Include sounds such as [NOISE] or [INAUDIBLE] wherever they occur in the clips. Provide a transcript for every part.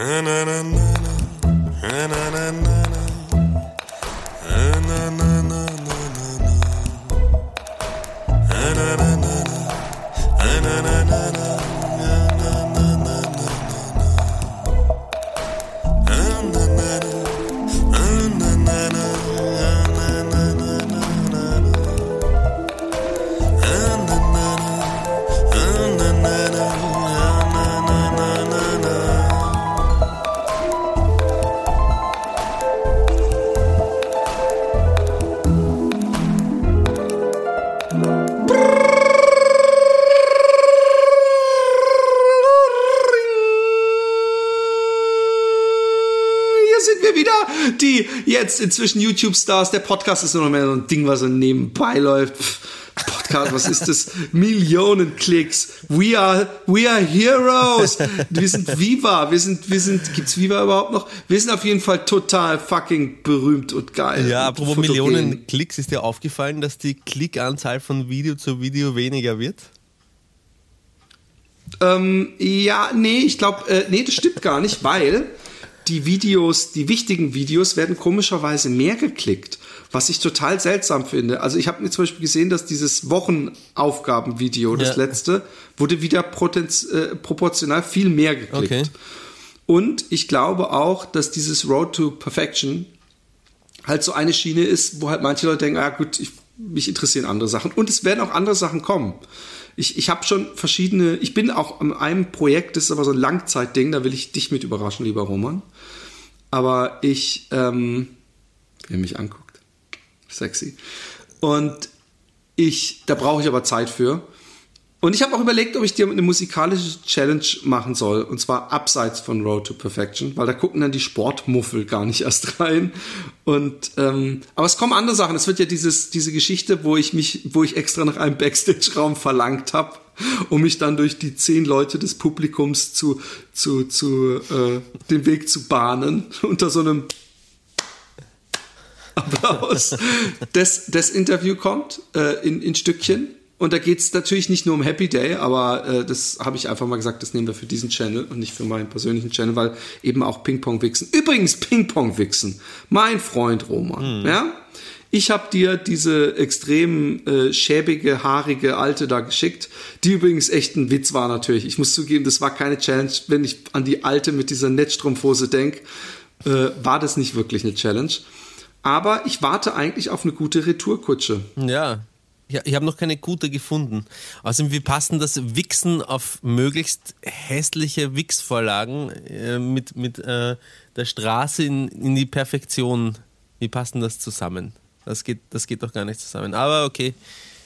die inzwischen YouTube-Stars. Der Podcast ist nur noch mehr so ein Ding, was so nebenbei läuft. Podcast, was ist das? [LAUGHS] Millionen Klicks. We are, we are heroes. Wir sind Viva. Wir sind, wir sind, gibt's Viva überhaupt noch? Wir sind auf jeden Fall total fucking berühmt und geil. Ja, apropos Millionen Klicks, ist dir aufgefallen, dass die Klickanzahl von Video zu Video weniger wird? Ähm, ja, nee, ich glaube, äh, nee, das stimmt gar nicht, weil die Videos, die wichtigen Videos werden komischerweise mehr geklickt, was ich total seltsam finde. Also ich habe mir zum Beispiel gesehen, dass dieses Wochenaufgabenvideo, das ja. letzte, wurde wieder äh, proportional viel mehr geklickt. Okay. Und ich glaube auch, dass dieses Road to Perfection halt so eine Schiene ist, wo halt manche Leute denken, ah gut, ich, mich interessieren andere Sachen. Und es werden auch andere Sachen kommen ich, ich habe schon verschiedene, ich bin auch an einem Projekt, das ist aber so ein Langzeitding, da will ich dich mit überraschen, lieber Roman. Aber ich, ähm, wer mich anguckt, sexy. Und ich, da brauche ich aber Zeit für. Und ich habe auch überlegt, ob ich dir eine musikalische Challenge machen soll. Und zwar abseits von Road to Perfection, weil da gucken dann die Sportmuffel gar nicht erst rein. Und ähm, aber es kommen andere Sachen. Es wird ja dieses, diese Geschichte, wo ich mich, wo ich extra nach einem Backstage-Raum verlangt habe, um mich dann durch die zehn Leute des Publikums zu, zu, zu äh, den Weg zu bahnen, [LAUGHS] unter so einem Applaus. Das, das Interview kommt äh, in, in Stückchen und da geht es natürlich nicht nur um Happy Day, aber äh, das habe ich einfach mal gesagt, das nehmen wir für diesen Channel und nicht für meinen persönlichen Channel, weil eben auch Ping-Pong-Wichsen. Übrigens, Ping-Pong-Wichsen. Mein Freund Roman, mhm. ja? Ich habe dir diese extrem äh, schäbige, haarige Alte da geschickt, die übrigens echt ein Witz war natürlich. Ich muss zugeben, das war keine Challenge. Wenn ich an die Alte mit dieser Netzstrumpfhose denke, äh, war das nicht wirklich eine Challenge. Aber ich warte eigentlich auf eine gute Retourkutsche. Ja, ich, ich habe noch keine gute gefunden. Außerdem, wie passen das Wichsen auf möglichst hässliche Wix-Vorlagen äh, mit, mit äh, der Straße in, in die Perfektion? Wie passen das zusammen? Das geht, das geht doch gar nicht zusammen. Aber okay.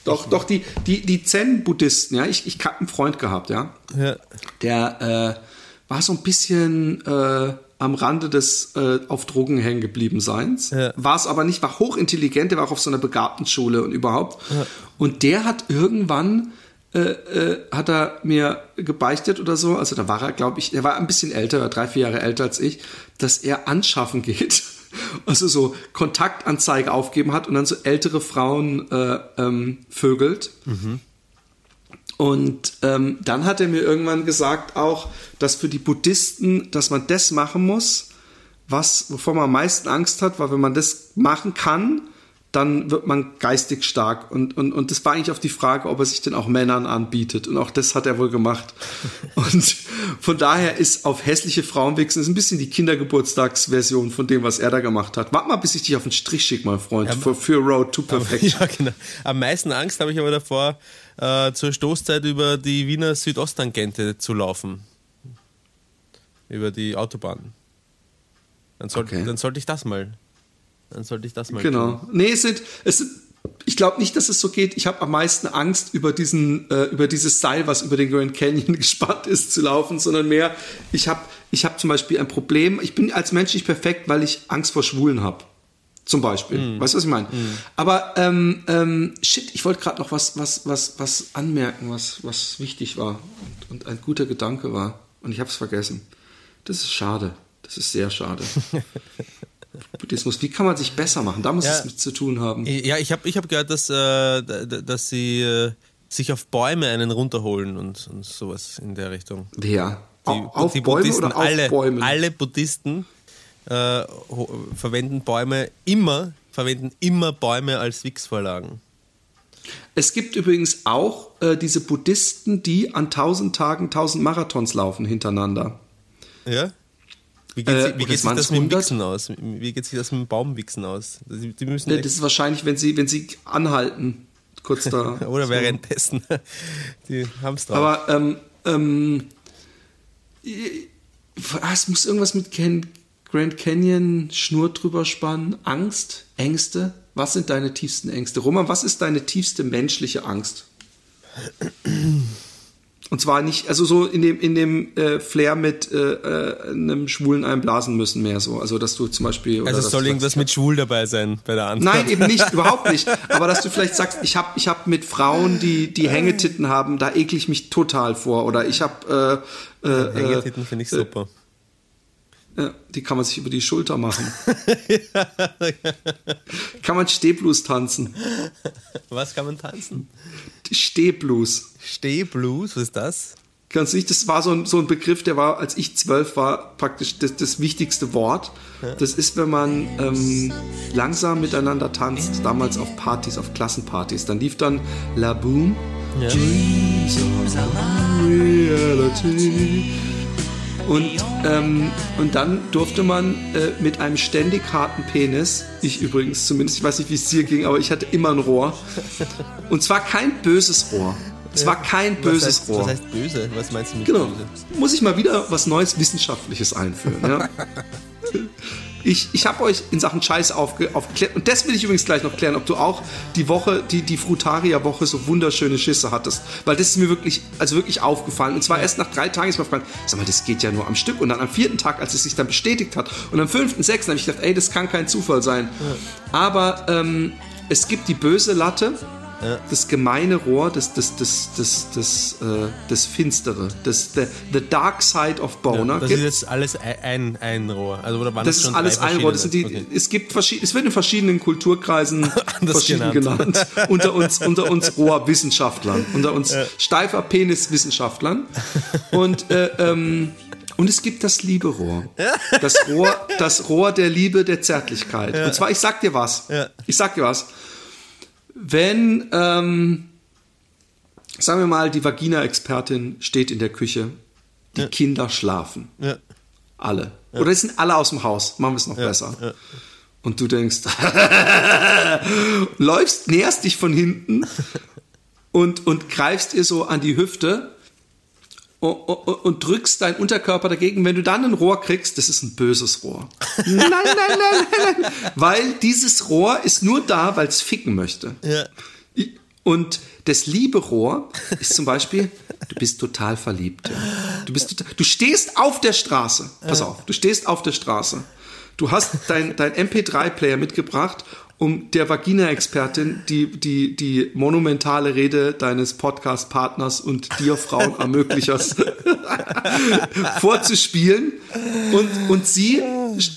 Doch, doch, die, die, die Zen-Buddhisten, ja, ich, ich habe einen Freund gehabt, ja. ja. Der äh, war so ein bisschen äh, am Rande des äh, auf Drogen hängen geblieben Seins. Ja. War es aber nicht, war hochintelligent, der war auch auf so einer begabten Schule und überhaupt. Ja. Und der hat irgendwann äh, äh, hat er mir gebeichtet oder so, also da war er, glaube ich, er war ein bisschen älter, drei, vier Jahre älter als ich, dass er anschaffen geht. [LAUGHS] Also so Kontaktanzeige aufgeben hat und dann so ältere Frauen äh, ähm, vögelt. Mhm. Und ähm, dann hat er mir irgendwann gesagt auch, dass für die Buddhisten, dass man das machen muss, was, wovor man am meisten Angst hat, weil wenn man das machen kann, dann wird man geistig stark. Und, und, und das war eigentlich auf die Frage, ob er sich denn auch Männern anbietet. Und auch das hat er wohl gemacht. [LAUGHS] Und von daher ist auf hässliche Frauen wichsen ist ein bisschen die Kindergeburtstagsversion von dem, was er da gemacht hat. Warte mal, bis ich dich auf den Strich schicke, mein Freund, ja, für, für Road to [LAUGHS] Perfection. ja, genau. Am meisten Angst habe ich aber davor, äh, zur Stoßzeit über die Wiener Südosttangente zu laufen. Über die Autobahn. Dann, soll, okay. dann sollte ich das mal. Dann sollte ich das mal. Genau. Tun. Nee, es sind, es sind ich glaube nicht, dass es so geht. Ich habe am meisten Angst über diesen, äh, über dieses Seil, was über den Grand Canyon [LAUGHS] gespannt ist, zu laufen, sondern mehr, ich habe ich hab zum Beispiel ein Problem. Ich bin als Mensch nicht perfekt, weil ich Angst vor Schwulen habe. Zum Beispiel. Mm. Weißt du, was ich meine? Mm. Aber ähm, ähm, shit, ich wollte gerade noch was, was, was, was anmerken, was, was wichtig war und, und ein guter Gedanke war. Und ich habe es vergessen. Das ist schade. Das ist sehr schade. [LAUGHS] Buddhismus, wie kann man sich besser machen? Da muss ja, es mit zu tun haben. Ja, ich habe ich hab gehört, dass, äh, dass sie äh, sich auf Bäume einen runterholen und, und sowas in der Richtung. Wer? Die, auf die Bäume Buddhisten, oder auf alle, Bäumen? alle Buddhisten äh, verwenden Bäume immer, verwenden immer Bäume als Wix-Vorlagen. Es gibt übrigens auch äh, diese Buddhisten, die an tausend Tagen tausend Marathons laufen hintereinander. Ja? Wie geht, Äh, sich- wie geht das sich das mit dem 100? Wichsen aus? Wie geht sich das mit dem Baumwichsen aus? Die, die müssen Das ist wahrscheinlich, wenn sie, wenn sie anhalten, kurz da. [LAUGHS] oder so. währenddessen. [LAUGHS] Die haben es drauf. Aber ähm, ähm, es muss irgendwas mit Ken, Grand Canyon, Schnur drüber spannen, Angst, Ängste. Was sind deine tiefsten Ängste? Roman, was ist deine tiefste menschliche Angst? Und zwar nicht, also so in dem, in dem äh, Flair mit äh, äh, einem Schwulen einblasen müssen mehr so. Also dass du zum Beispiel. also soll irgendwas mit schwul dabei sein bei der Antwort. Nein, eben nicht, [LAUGHS] überhaupt nicht. Aber dass du vielleicht sagst, ich habe ich hab mit Frauen, die, die Hängetitten haben, da ekel ich mich total vor. Oder ich habe, äh, äh, Hängetitten finde ich super. äh, die kann man sich über die Schulter machen. [LAUGHS] kann man Stehblues tanzen. Was kann man tanzen? Stehblues. Stehblues, was ist das? Kannst du nicht, das war so ein, so ein Begriff, der war, als ich zwölf war, praktisch das, das wichtigste Wort. Das ist, wenn man ähm, langsam miteinander tanzt, damals auf Partys, auf Klassenpartys. Dann lief dann La Boom. Ja. Reality. Und, ähm, und dann durfte man äh, mit einem ständig harten Penis, ich übrigens zumindest, ich weiß nicht, wie es dir ging, aber ich hatte immer ein Rohr. Und zwar kein böses Rohr. Es war kein böses was heißt, Rohr. Was heißt böse? Was meinst du mit Genau. böse? Muss ich mal wieder was Neues Wissenschaftliches einführen. Ja? [LAUGHS] Ich, ich habe euch in Sachen Scheiß aufge, aufgeklärt. Und das will ich übrigens gleich noch klären, ob du auch die Woche, die, die Frutaria-Woche so wunderschöne Schisse hattest. Weil das ist mir wirklich, also wirklich aufgefallen. Und zwar erst nach drei Tagen ist mir aufgefallen, sag mal, das geht ja nur am Stück. Und dann am vierten Tag, als es sich dann bestätigt hat, und am fünften, sechsten habe ich gedacht, ey, das kann kein Zufall sein. Aber ähm, es gibt die böse Latte, das gemeine Rohr, das, das, das, das, das, äh, das Finstere, das, the, the Dark Side of Boner. Das gibt- ist jetzt alles ein, ein Rohr. Also, oder waren das das ist schon alles ein Rohr. Die, verschiedene? Es gibt verschiedene, es wird in verschiedenen Kulturkreisen [LAUGHS] verschieden genannt. unter uns, unter uns Rohrwissenschaftlern, unter uns steifer Peniswissenschaftlern. Und äh, ähm, und es gibt das Lieberohr. Das Rohr, das Rohr der Liebe, der Zärtlichkeit. Und zwar, ich sag dir was. Ja. Ich sag dir was. Wenn, ähm, sagen wir mal, die Vagina-Expertin steht in der Küche, die Kinder schlafen. Ja. Alle. Oder es sind alle aus dem Haus. Machen wir es noch besser. ja. Und du denkst, [LAUGHS] läufst, näherst dich von hinten [LAUGHS] und, und greifst ihr so an die Hüfte und, drückst deinen Unterkörper dagegen. Wenn du dann ein Rohr kriegst, das ist ein böses Rohr. [LAUGHS] Nein, nein, nein, nein, nein. Weil dieses Rohr ist nur da, weil es ficken möchte. Ja. Und das Lieberohr ist zum Beispiel, du bist total verliebt. Ja. Du, bist total, du stehst auf der Straße. Pass auf, du stehst auf der Straße. Du hast dein, dein MP3-Player mitgebracht, um der Vagina-Expertin die, die, die monumentale Rede deines Podcast-Partners und dir Frauen-Ermöglichers [LAUGHS] vorzuspielen. Und, und sie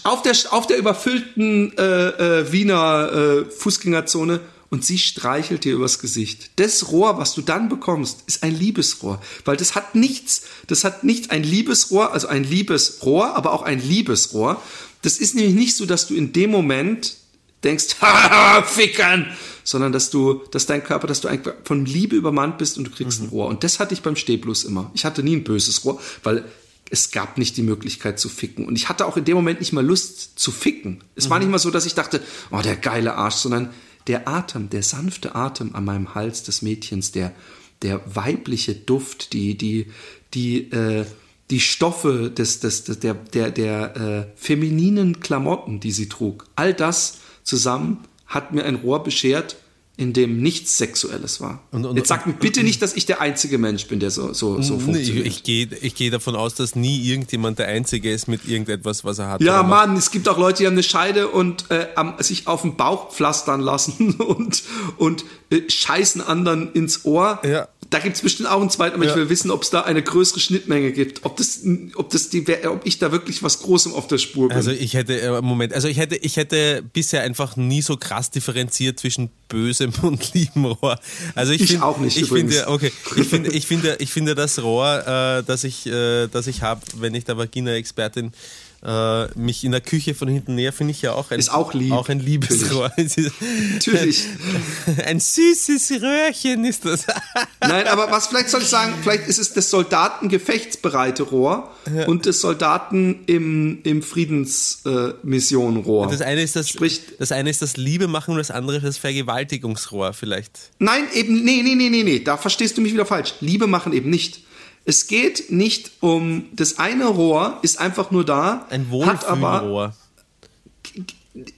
auf der, auf der überfüllten äh, äh, Wiener äh, Fußgängerzone und sie streichelt dir übers Gesicht. Das Rohr, was du dann bekommst, ist ein Liebesrohr, weil das hat nichts, das hat nicht ein Liebesrohr, also ein Liebesrohr, aber auch ein Liebesrohr. Das ist nämlich nicht so, dass du in dem Moment denkst, [LAUGHS] haha, fickern, sondern dass du, dass dein Körper, dass du einfach von Liebe übermannt bist und du kriegst ein Rohr. Und das hatte ich beim Stehblues immer. Ich hatte nie ein böses Rohr, weil es gab nicht die Möglichkeit zu ficken. Und ich hatte auch in dem Moment nicht mal Lust zu ficken. Es war nicht mal so, dass ich dachte, oh, der geile Arsch, sondern der Atem, der sanfte Atem an meinem Hals des Mädchens, der, der weibliche Duft, die, die, die, äh, die Stoffe des, des, des der, der, der äh, femininen Klamotten, die sie trug, all das zusammen hat mir ein Rohr beschert, in dem nichts Sexuelles war. Und- und- Jetzt sag mir bitte nicht, dass ich der einzige Mensch bin, der so, so, so funktioniert. ich, ich gehe ich geh davon aus, dass nie irgendjemand der Einzige ist mit irgendetwas, was er hat. Ja. Mann, es gibt auch Leute, die haben eine Scheide und äh, am, sich auf den Bauch pflastern lassen [LAUGHS] und, und äh, scheißen anderen ins Ohr. Ja. Da gibt's bestimmt auch einen zweiten, aber Ja. ich will wissen, ob es da eine größere Schnittmenge gibt. Ob das, ob das die, ob ich da wirklich was Großem auf der Spur bin. Also ich hätte, äh, Moment, also ich hätte, ich hätte bisher einfach nie so krass differenziert zwischen bösem [LAUGHS] und lieben Rohr. Also ich, Ich find, auch nicht, Ich übrigens. finde, okay, ich finde, ich finde, ich finde das Rohr, äh, das ich, äh, das ich habe, wenn ich der Vagina-Expertin äh, mich in der Küche von hinten näher, finde ich ja auch ein, Ist auch lieb. auch ein Liebesrohr. Natürlich. [LAUGHS] [LAUGHS] ein süßes Röhrchen ist das. [LAUGHS] Nein, aber was vielleicht soll ich sagen, vielleicht ist es das Soldaten gefechtsbereite Rohr und das Soldaten im, im Friedensmission äh, Rohr. Das eine ist das, Sprich- das eine ist das Liebe machen und das andere ist das Vergewaltigungsrohr vielleicht. Nein, eben, nee, nee, nee, nee, nee, da verstehst du mich wieder falsch. Liebe machen eben nicht. Es geht nicht um, das eine Rohr ist einfach nur da, Ein Wohlfühlrohr.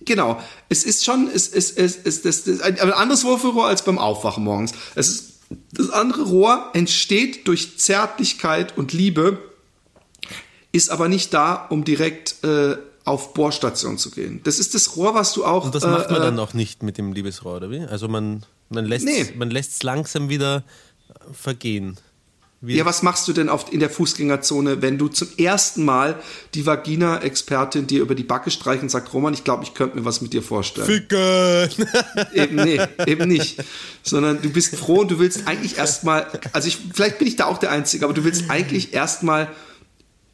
genau, es ist schon, es ist, es ist, es ist ein, anderes Wohlfühlrohr als beim Aufwachen morgens. Es ist, das andere Rohr entsteht durch Zärtlichkeit und Liebe, ist aber nicht da, um direkt äh, auf Bohrstation zu gehen. Das ist das Rohr, was du auch. Und das macht man äh, dann auch nicht mit dem Liebesrohr, oder wie? Also man, man lässt Nee. man lässt es langsam wieder vergehen. Wie, Ja, was machst du denn auf, in der Fußgängerzone, wenn du zum ersten Mal die Vagina-Expertin dir über die Backe streicht und sagt, Roman, ich glaube, ich könnte mir was mit dir vorstellen. Ficken! [LAUGHS] eben, nee, eben nicht. Sondern du bist froh und du willst eigentlich erstmal, also ich, vielleicht bin ich da auch der Einzige, aber du willst eigentlich erstmal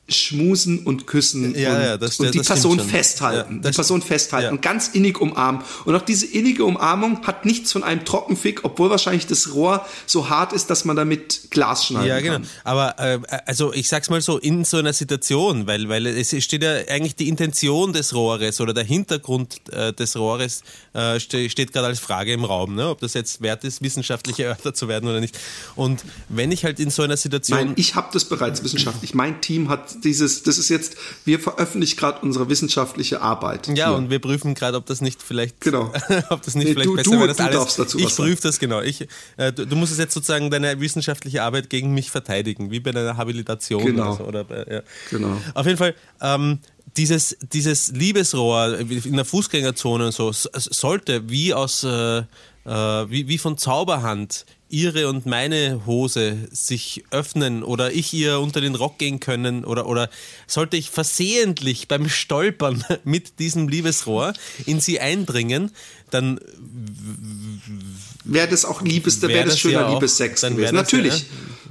schmusen und küssen Ja, und, ja, das- und die Person festhalten. Ja, die Person festhalten und ganz innig umarmen. Und auch diese innige Umarmung hat nichts von einem Trockenfick, obwohl wahrscheinlich das Rohr so hart ist, dass man damit Glas schneiden Ja, genau. kann. Aber äh, also ich sag's mal so, in so einer Situation, weil, weil es steht ja eigentlich die Intention des Rohres oder der Hintergrund äh, des Rohres äh, ste steht gerade als Frage im Raum, ne? ob das jetzt wert ist, wissenschaftlich erörtert zu werden oder nicht. Und wenn ich halt in so einer Situation. Nein, ich habe das bereits wissenschaftlich. Mein Team hat dieses, das ist jetzt, wir veröffentlichen gerade unsere wissenschaftliche Arbeit. Ja, hier. und wir prüfen gerade, ob das nicht vielleicht, Genau. [LAUGHS] ob das nicht Nee, vielleicht du- besser du- wäre, das du alles. darfst dazu ich prüfe das genau. Ich, äh, du, du musst es jetzt sozusagen deine wissenschaftliche Arbeit gegen mich verteidigen, wie bei einer Habilitation Genau. oder so. Oder, bei- ja. Genau. Auf jeden Fall. Ähm, dieses, dieses Liebesrohr in der Fußgängerzone und so sollte wie aus äh, äh, wie, wie von Zauberhand ihre und meine Hose sich öffnen oder ich ihr unter den Rock gehen können oder, oder sollte ich versehentlich beim Stolpern [LAUGHS] mit diesem Liebesrohr in sie eindringen, dann Wäre das auch Liebes, Wär wäre das das schöner ja auch- Liebessex wär gewesen. Natürlich. ja.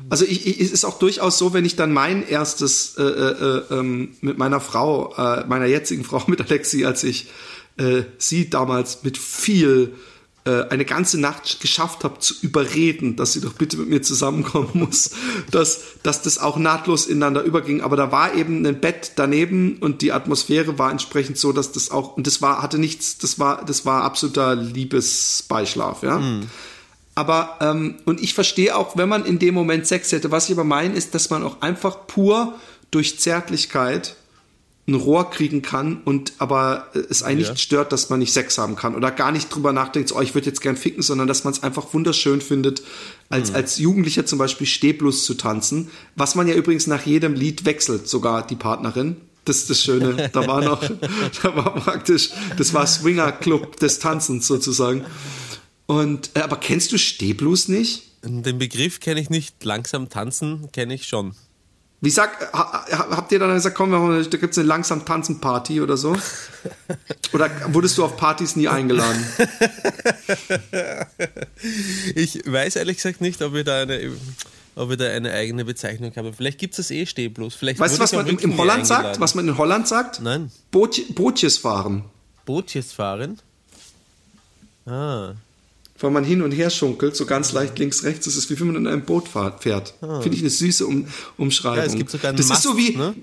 Also ich, ich, es ist auch durchaus so, wenn ich dann mein erstes äh, äh, ähm, mit meiner Frau, äh, meiner jetzigen [LAUGHS] Frau mit Alexi, als ich äh, sie damals mit viel äh, eine ganze Nacht geschafft habe zu überreden, dass sie doch bitte mit mir zusammenkommen [LAUGHS] muss, dass, dass das auch nahtlos ineinander überging. Aber da war eben ein Bett daneben und die Atmosphäre war entsprechend so, dass das auch, und das war, hatte nichts, das war, das war absoluter Liebesbeischlaf, ja. Aber, ähm, und ich verstehe auch, wenn man in dem Moment Sex hätte, was ich aber meine, ist, dass man auch einfach pur durch Zärtlichkeit ein Rohr kriegen kann und aber äh, es einen Ja. nicht stört, dass man nicht Sex haben kann oder gar nicht drüber nachdenkt, oh, ich würde jetzt gern ficken, sondern dass man es einfach wunderschön findet, als, als Jugendlicher zum Beispiel Stehblues zu tanzen, was man ja übrigens nach jedem Lied wechselt, sogar die Partnerin. Das ist das Schöne. Da war noch, [LAUGHS] da war praktisch, das war Swinger Club des Tanzens sozusagen. Und, äh, aber kennst du Stehblues nicht? den Begriff kenne ich nicht, langsam tanzen kenne ich schon. Wie sagt, ha, ha- habt ihr dann gesagt, komm, da gibt's eine langsam tanzen Party oder so? Oder wurdest du auf Partys nie eingeladen? [LAUGHS] Ich weiß ehrlich gesagt nicht, ob wir da eine, ob wir da eine eigene Bezeichnung haben. Vielleicht gibt es das eh Stehblues. Vielleicht Weißt du, was man nie Holland sagt? Was man in Holland sagt? Nein. Boot, Bootjes fahren. Bootjes fahren? Ah. Weil man hin und her schunkelt, so ganz leicht links, rechts. Das ist wie wenn man in einem Boot fährt. Finde ich eine süße um, Umschreibung. Ja, es gibt sogar einen das Mast, ist so wie, ne?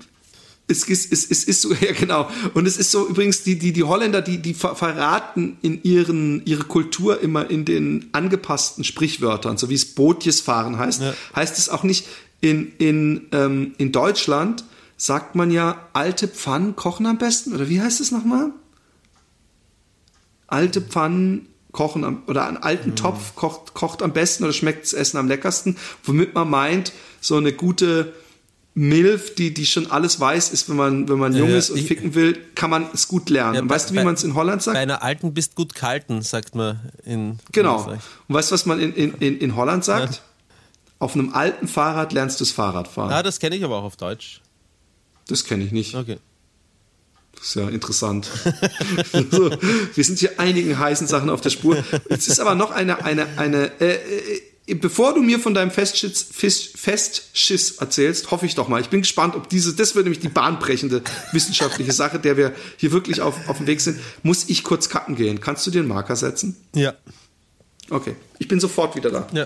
es, ist, es, es ist so, [LAUGHS] ja genau. Und es ist so übrigens, die, die, die Holländer, die, die ver- verraten in ihren, ihre Kultur immer in den angepassten Sprichwörtern, so wie es Bootjes fahren heißt, Ja. heißt es auch nicht in, in, ähm, in Deutschland sagt man ja, alte Pfannen kochen am besten, oder wie heißt es nochmal? Alte Pfannen kochen am, oder einen alten Mhm. Topf kocht, kocht am besten oder schmeckt das Essen am leckersten, womit man meint, so eine gute Milf, die, die schon alles weiß, ist, wenn man, wenn man jung Ja, ist und ich- ficken will, kann man es gut lernen. Ja, und bei- weißt du, wie bei- man es in Holland Bei sagt? einer alten bist gut kalten, sagt man in Genau. Österreich. Und weißt du, was man in, in, in, in Holland sagt? Auf einem alten Fahrrad lernst du das Fahrradfahren. Ah, das kenne ich aber auch auf Deutsch. Das kenne ich nicht. Okay. Ist ja interessant. [LAUGHS] so, wir sind hier einigen heißen Sachen auf der Spur. Jetzt ist aber noch eine, eine, eine, äh, äh, bevor du mir von deinem Festschiss, Festschiss erzählst, hoffe ich doch mal. Ich bin gespannt, ob diese, das wird nämlich die bahnbrechende wissenschaftliche Sache, der wir hier wirklich auf, auf dem Weg sind. Muss ich kurz kacken gehen? Kannst du dir einen Marker setzen? Ja. Okay. Ich bin sofort wieder da. Ja.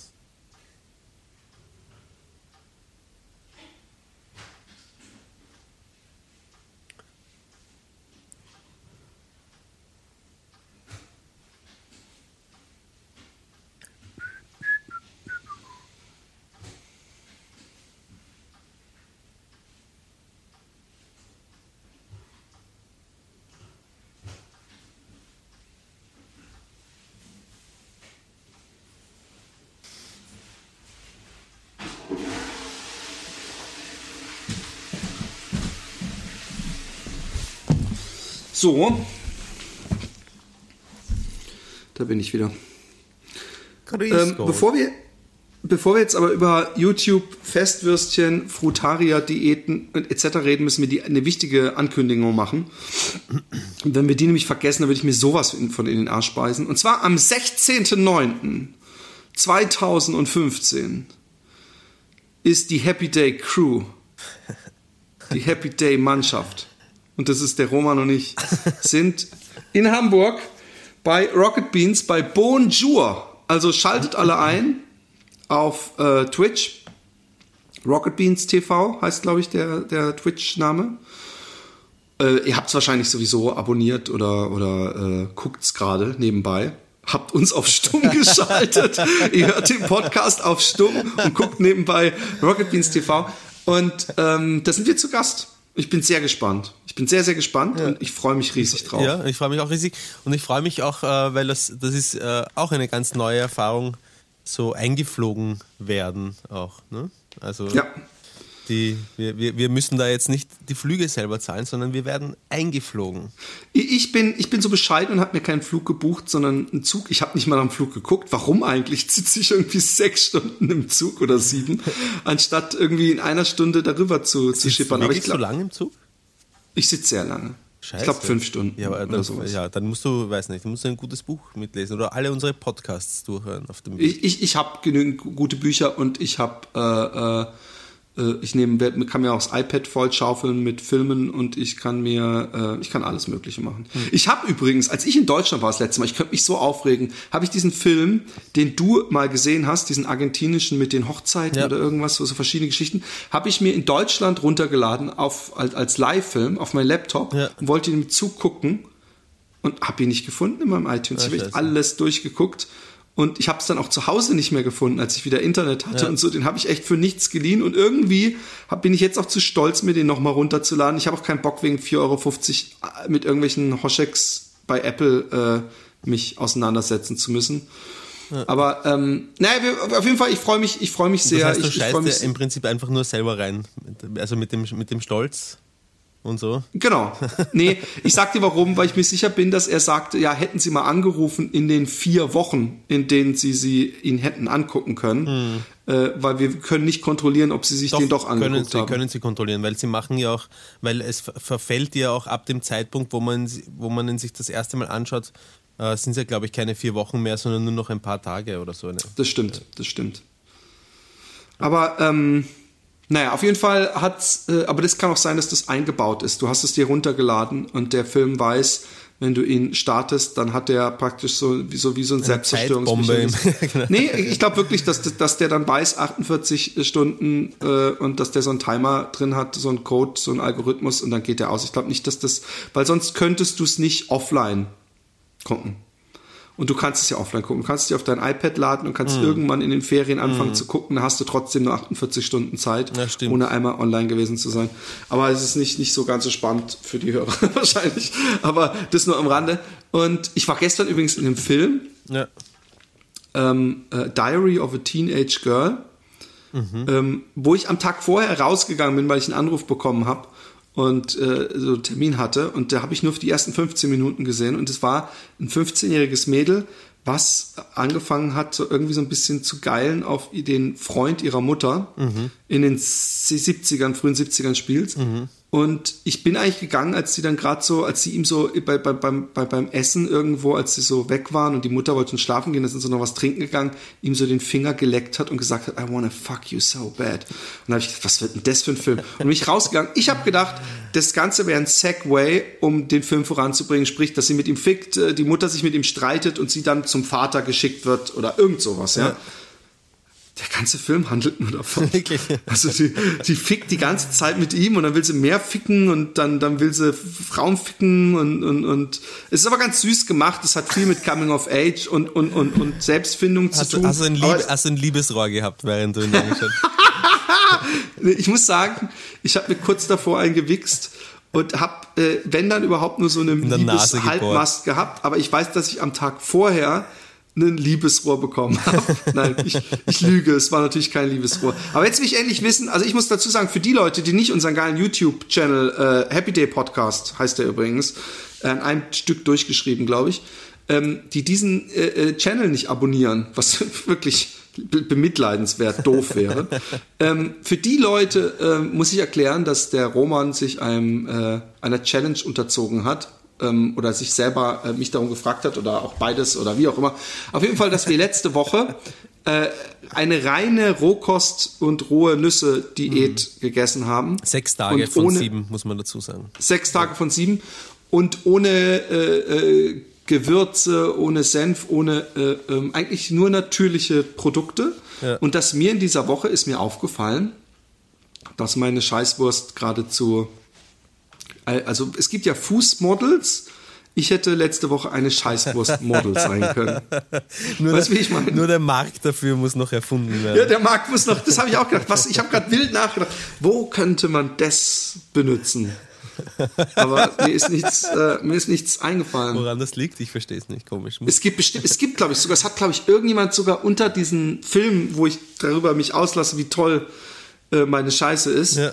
So. Da bin ich wieder. Ähm, bevor, wir, bevor wir jetzt aber über YouTube, Festwürstchen, Frutaria-Diäten etc. reden, müssen wir die, eine wichtige Ankündigung machen. Und wenn wir die nämlich vergessen, dann würde ich mir sowas von in den Arsch speisen. Und zwar am 16.09.2015 ist die Happy Day Crew, die Happy Day Mannschaft und das ist der Roman und ich, sind in Hamburg bei Rocket Beans bei Bonjour. Also schaltet alle ein auf äh, Twitch. Rocket Beans TV heißt, glaube ich, der, der Twitch-Name. Äh, ihr habt es wahrscheinlich sowieso abonniert oder, oder äh, guckt es gerade nebenbei. Habt uns auf Stumm [LAUGHS] geschaltet. ihr hört den Podcast auf Stumm und guckt nebenbei Rocket Beans TV. Und ähm, da sind wir zu Gast. Ich bin sehr gespannt. Ich bin sehr, sehr gespannt ja. und ich freue mich riesig drauf. Ja, ich freue mich auch riesig und ich freue mich auch, äh, weil das, das ist äh, auch eine ganz neue Erfahrung, so eingeflogen werden auch. Ne? Also ja. Die, wir, wir, wir müssen da jetzt nicht die Flüge selber zahlen, sondern wir werden eingeflogen. Ich bin, ich bin so bescheiden und habe mir keinen Flug gebucht, sondern einen Zug. Ich habe nicht mal am Flug geguckt. Warum eigentlich? [LAUGHS] Sitze ich irgendwie sechs Stunden im Zug oder sieben, [LAUGHS] anstatt irgendwie in einer Stunde darüber zu, zu schippern. Aber ich glaub, so lange im Zug? Ich sitze sehr lange. Scheiße. Ich glaube fünf Stunden. Ja, dann, sowas. ja, dann musst du, weiß nicht, dann musst du ein gutes Buch mitlesen oder alle unsere Podcasts durchhören auf dem Weg. Ich, ich, ich habe genügend gute Bücher und ich habe äh, äh, ich nehme, kann mir auch das iPad voll schaufeln mit Filmen und ich kann mir, äh, ich kann alles Mögliche machen. Hm. Ich habe übrigens, als ich in Deutschland war das letzte Mal, ich könnte mich so aufregen, habe ich diesen Film, den du mal gesehen hast, diesen argentinischen mit den Hochzeiten ja. oder irgendwas, so, so verschiedene Geschichten, habe ich mir in Deutschland runtergeladen auf, als, als Live-Film auf meinen Laptop ja. und wollte ihn zugucken und habe ihn nicht gefunden in meinem iTunes. Ja, ich habe alles durchgeguckt und ich habe es dann auch zu Hause nicht mehr gefunden, als ich wieder Internet hatte ja. und so. Den habe ich echt für nichts geliehen. Und irgendwie hab, bin ich jetzt auch zu stolz, mir den nochmal runterzuladen. Ich habe auch keinen Bock, wegen 4,50 Euro äh, mit irgendwelchen Hoschecks bei Apple äh, mich auseinandersetzen zu müssen. Ja. Aber ähm, naja, auf jeden Fall, ich freue mich, ich freue mich sehr. Das heißt, du ich, scheißt ich mich im Prinzip einfach nur selber rein. Also mit dem, mit dem Stolz und so. Genau. [LAUGHS] Nee, ich sag dir warum, weil ich mir sicher bin, dass er sagte, ja, hätten Sie mal angerufen in den vier Wochen, in denen Sie sie ihn hätten angucken können, hm. äh, weil wir können nicht kontrollieren, ob Sie sich doch, den doch angeguckt können sie, haben. Können Sie kontrollieren, weil Sie machen ja auch, weil es verfällt ja auch ab dem Zeitpunkt, wo man, wo man sich das erste Mal anschaut, äh, sind es ja, glaube ich, keine vier Wochen mehr, sondern nur noch ein paar Tage oder so. Ne? Das stimmt, das stimmt. Aber ähm, naja, auf jeden Fall hat's, äh, aber das kann auch sein, dass das eingebaut ist. Du hast es dir runtergeladen und der Film weiß, wenn du ihn startest, dann hat der praktisch so wie so, wie so ein Selbstzerstörungsmechanismus. genau. Nee, ich glaube wirklich, dass, dass der dann weiß, 48 Stunden äh, und dass der so einen Timer drin hat, so einen Code, so einen Algorithmus und dann geht der aus. Ich glaube nicht, dass das, weil sonst könntest du es nicht offline gucken. Und du kannst es ja offline gucken. Du kannst es dir auf dein iPad laden und kannst mm. irgendwann in den Ferien anfangen mm. zu gucken. Da hast du trotzdem nur 48 Stunden Zeit, ja, ohne einmal online gewesen zu sein. Aber es ist nicht, nicht so ganz so spannend für die Hörer [LAUGHS] wahrscheinlich. Aber das nur am Rande. Und ich war gestern übrigens in einem Film. Ja. Ähm, äh, Diary of a Teenage Girl. Mhm. Ähm, wo ich am Tag vorher rausgegangen bin, weil ich einen Anruf bekommen habe und äh, so einen Termin hatte. Und da habe ich nur für die ersten 15 Minuten gesehen. Und es war ein 15-jähriges Mädel, was angefangen hat, so irgendwie so ein bisschen zu geilen auf den Freund ihrer Mutter in den 70ern, frühen 70ern spielt. Und ich bin eigentlich gegangen, als sie dann gerade so, als sie ihm so bei, bei, beim, bei, beim Essen irgendwo, als sie so weg waren und die Mutter wollte schon schlafen gehen, da sind sie noch was trinken gegangen, ihm so den Finger geleckt hat und gesagt hat, I wanna fuck you so bad. Und da habe ich gedacht, was wird denn das für ein Film? Und bin ich rausgegangen. Ich habe gedacht, das Ganze wäre ein Segway, um den Film voranzubringen, sprich, dass sie mit ihm fickt, äh, die Mutter sich mit ihm streitet und sie dann zum Vater geschickt wird oder irgend sowas, ja. Ja. Der ganze Film handelt nur davon. [LAUGHS] Wirklich? Also sie, sie fickt die ganze Zeit mit ihm und dann will sie mehr ficken und dann, dann will sie Frauen ficken und, und, und es ist aber ganz süß gemacht. Es hat viel mit Coming of Age und, und, und, und Selbstfindung Hast zu tun. hast, du ein Lieb, hast du ein Liebesrohr gehabt, während du ihn angeschaut hast? ich muss sagen, ich habe mir kurz davor eingewichst und habe, äh, wenn dann überhaupt nur so eine Liebeshalbmast gehabt, aber ich weiß, dass ich am Tag vorher ein Liebesrohr bekommen habe. [LAUGHS] Nein, ich, ich lüge, es war natürlich kein Liebesrohr. Aber jetzt will ich endlich wissen, also ich muss dazu sagen, für die Leute, die nicht unseren geilen YouTube-Channel, äh, Happy Day Podcast heißt der übrigens, äh, in einem Stück durchgeschrieben, glaube ich, ähm, die diesen äh, äh, Channel nicht abonnieren, was [LAUGHS] wirklich be bemitleidenswert doof wäre. [LAUGHS] ähm, für die Leute ähm, muss ich erklären, dass der Roman sich einem, äh, einer Challenge unterzogen hat ähm, oder sich selber äh, mich darum gefragt hat oder auch beides oder wie auch immer. Auf jeden Fall, dass wir letzte Woche äh, eine reine Rohkost und rohe Nüsse Diät gegessen haben. Sechs Tage Und von ohne- sieben, muss man dazu sagen. Sechs Tage von sieben und ohne äh, äh, Gewürze, ohne Senf, ohne äh, ähm, eigentlich nur natürliche Produkte. Ja. Und dass mir in dieser Woche ist mir aufgefallen, dass meine Scheißwurst geradezu, also es gibt ja Fußmodels. Ich hätte letzte Woche eine Scheißwurst-Model [LAUGHS] sein können. Nur, Weißt der, ich meine? nur der Markt dafür muss noch erfunden werden. Ja, der Markt muss noch, das habe ich auch gedacht. Was, ich habe gerade wild nachgedacht, wo könnte man das benutzen? Aber mir ist nichts, äh, mir ist nichts eingefallen. Woran das liegt, ich verstehe es nicht. Komisch. Es gibt bestimmt, es gibt, glaube ich, sogar, es hat, glaube ich, irgendjemand sogar unter diesen Film, wo ich darüber mich auslasse, wie toll äh, meine Scheiße ist, Ja.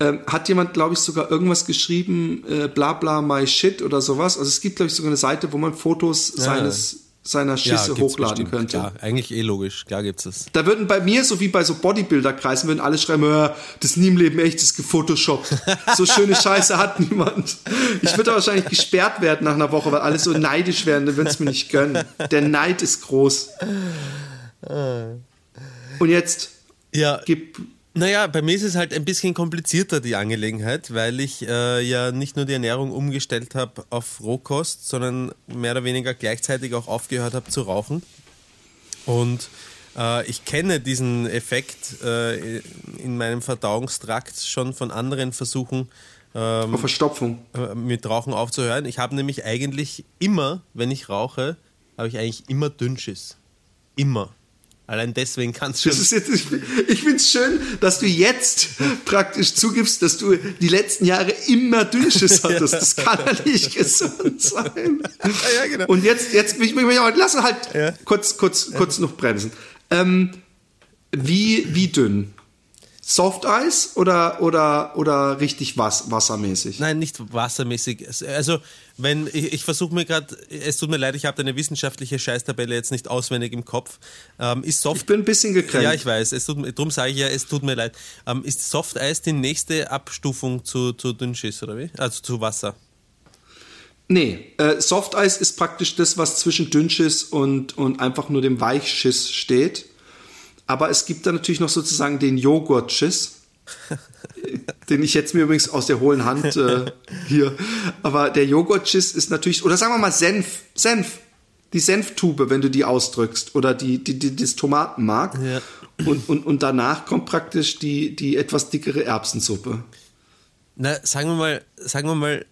ähm, hat jemand, glaube ich, sogar irgendwas geschrieben, äh, bla bla my shit oder sowas. Also es gibt, glaube ich, sogar eine Seite, wo man Fotos seines, seiner Schisse gibt's hochladen bestimmt. könnte. Klar, eigentlich eh logisch. Klar gibt's das. Da würden bei mir, so wie bei so Bodybuilder-Kreisen, würden alle schreiben, "Äh, das ist nie im Leben echt, das ist gefotoshoppt. [LAUGHS] So schöne Scheiße hat niemand. Ich würde wahrscheinlich gesperrt werden nach einer Woche, weil alle so neidisch werden, dann würden es mir nicht gönnen. Der Neid ist groß. Und jetzt Ja, gib, Naja, bei mir ist es halt ein bisschen komplizierter, die Angelegenheit, weil ich äh, ja nicht nur die Ernährung umgestellt habe auf Rohkost, sondern mehr oder weniger gleichzeitig auch aufgehört habe zu rauchen. Und äh, ich kenne diesen Effekt äh, in meinem Verdauungstrakt schon von anderen Versuchen, ähm, Verstopfung. äh, mit Rauchen aufzuhören. Ich habe nämlich eigentlich immer, wenn ich rauche, habe ich eigentlich immer Dünnschiss. Immer. Allein deswegen kann es schon. Das ist jetzt, ich, ich finde es schön, dass du jetzt praktisch zugibst, dass du die letzten Jahre immer Dünnschiss [LAUGHS] hattest. Das kann ja nicht gesund sein. [LAUGHS] ja, genau. Und jetzt, jetzt, ich, ich, ich, lass halt Ja. kurz, kurz, kurz noch bremsen. Ähm, wie, wie dünn? Softeis oder, oder, oder richtig was, wassermäßig? Nein, nicht wassermäßig. Also, wenn ich, ich versuche mir gerade, es tut mir leid, ich habe eine wissenschaftliche Scheißtabelle jetzt nicht auswendig im Kopf. Ähm, ist Soft Ich bin ein bisschen gekränkt. ja, ich weiß. Es tut, darum sage ich ja, es tut mir leid. Ähm, ist Soft Eis die nächste Abstufung zu, zu Dünnschiss, oder wie? Also zu Wasser. Nee, äh, Softeis ist praktisch das, was zwischen Dünnschiss und, und einfach nur dem Weichschiss steht. Aber es gibt da natürlich noch sozusagen den Joghurtschiss, [LAUGHS] den ich jetzt mir übrigens aus der hohlen Hand äh, hier. Aber der Joghurtschiss ist natürlich, oder sagen wir mal Senf, Senf, die Senftube, wenn du die ausdrückst, oder die, die, die das Tomatenmark. Ja. Und, und, und danach kommt praktisch die, die etwas dickere Erbsensuppe. Na, sagen wir mal, sagen wir mal,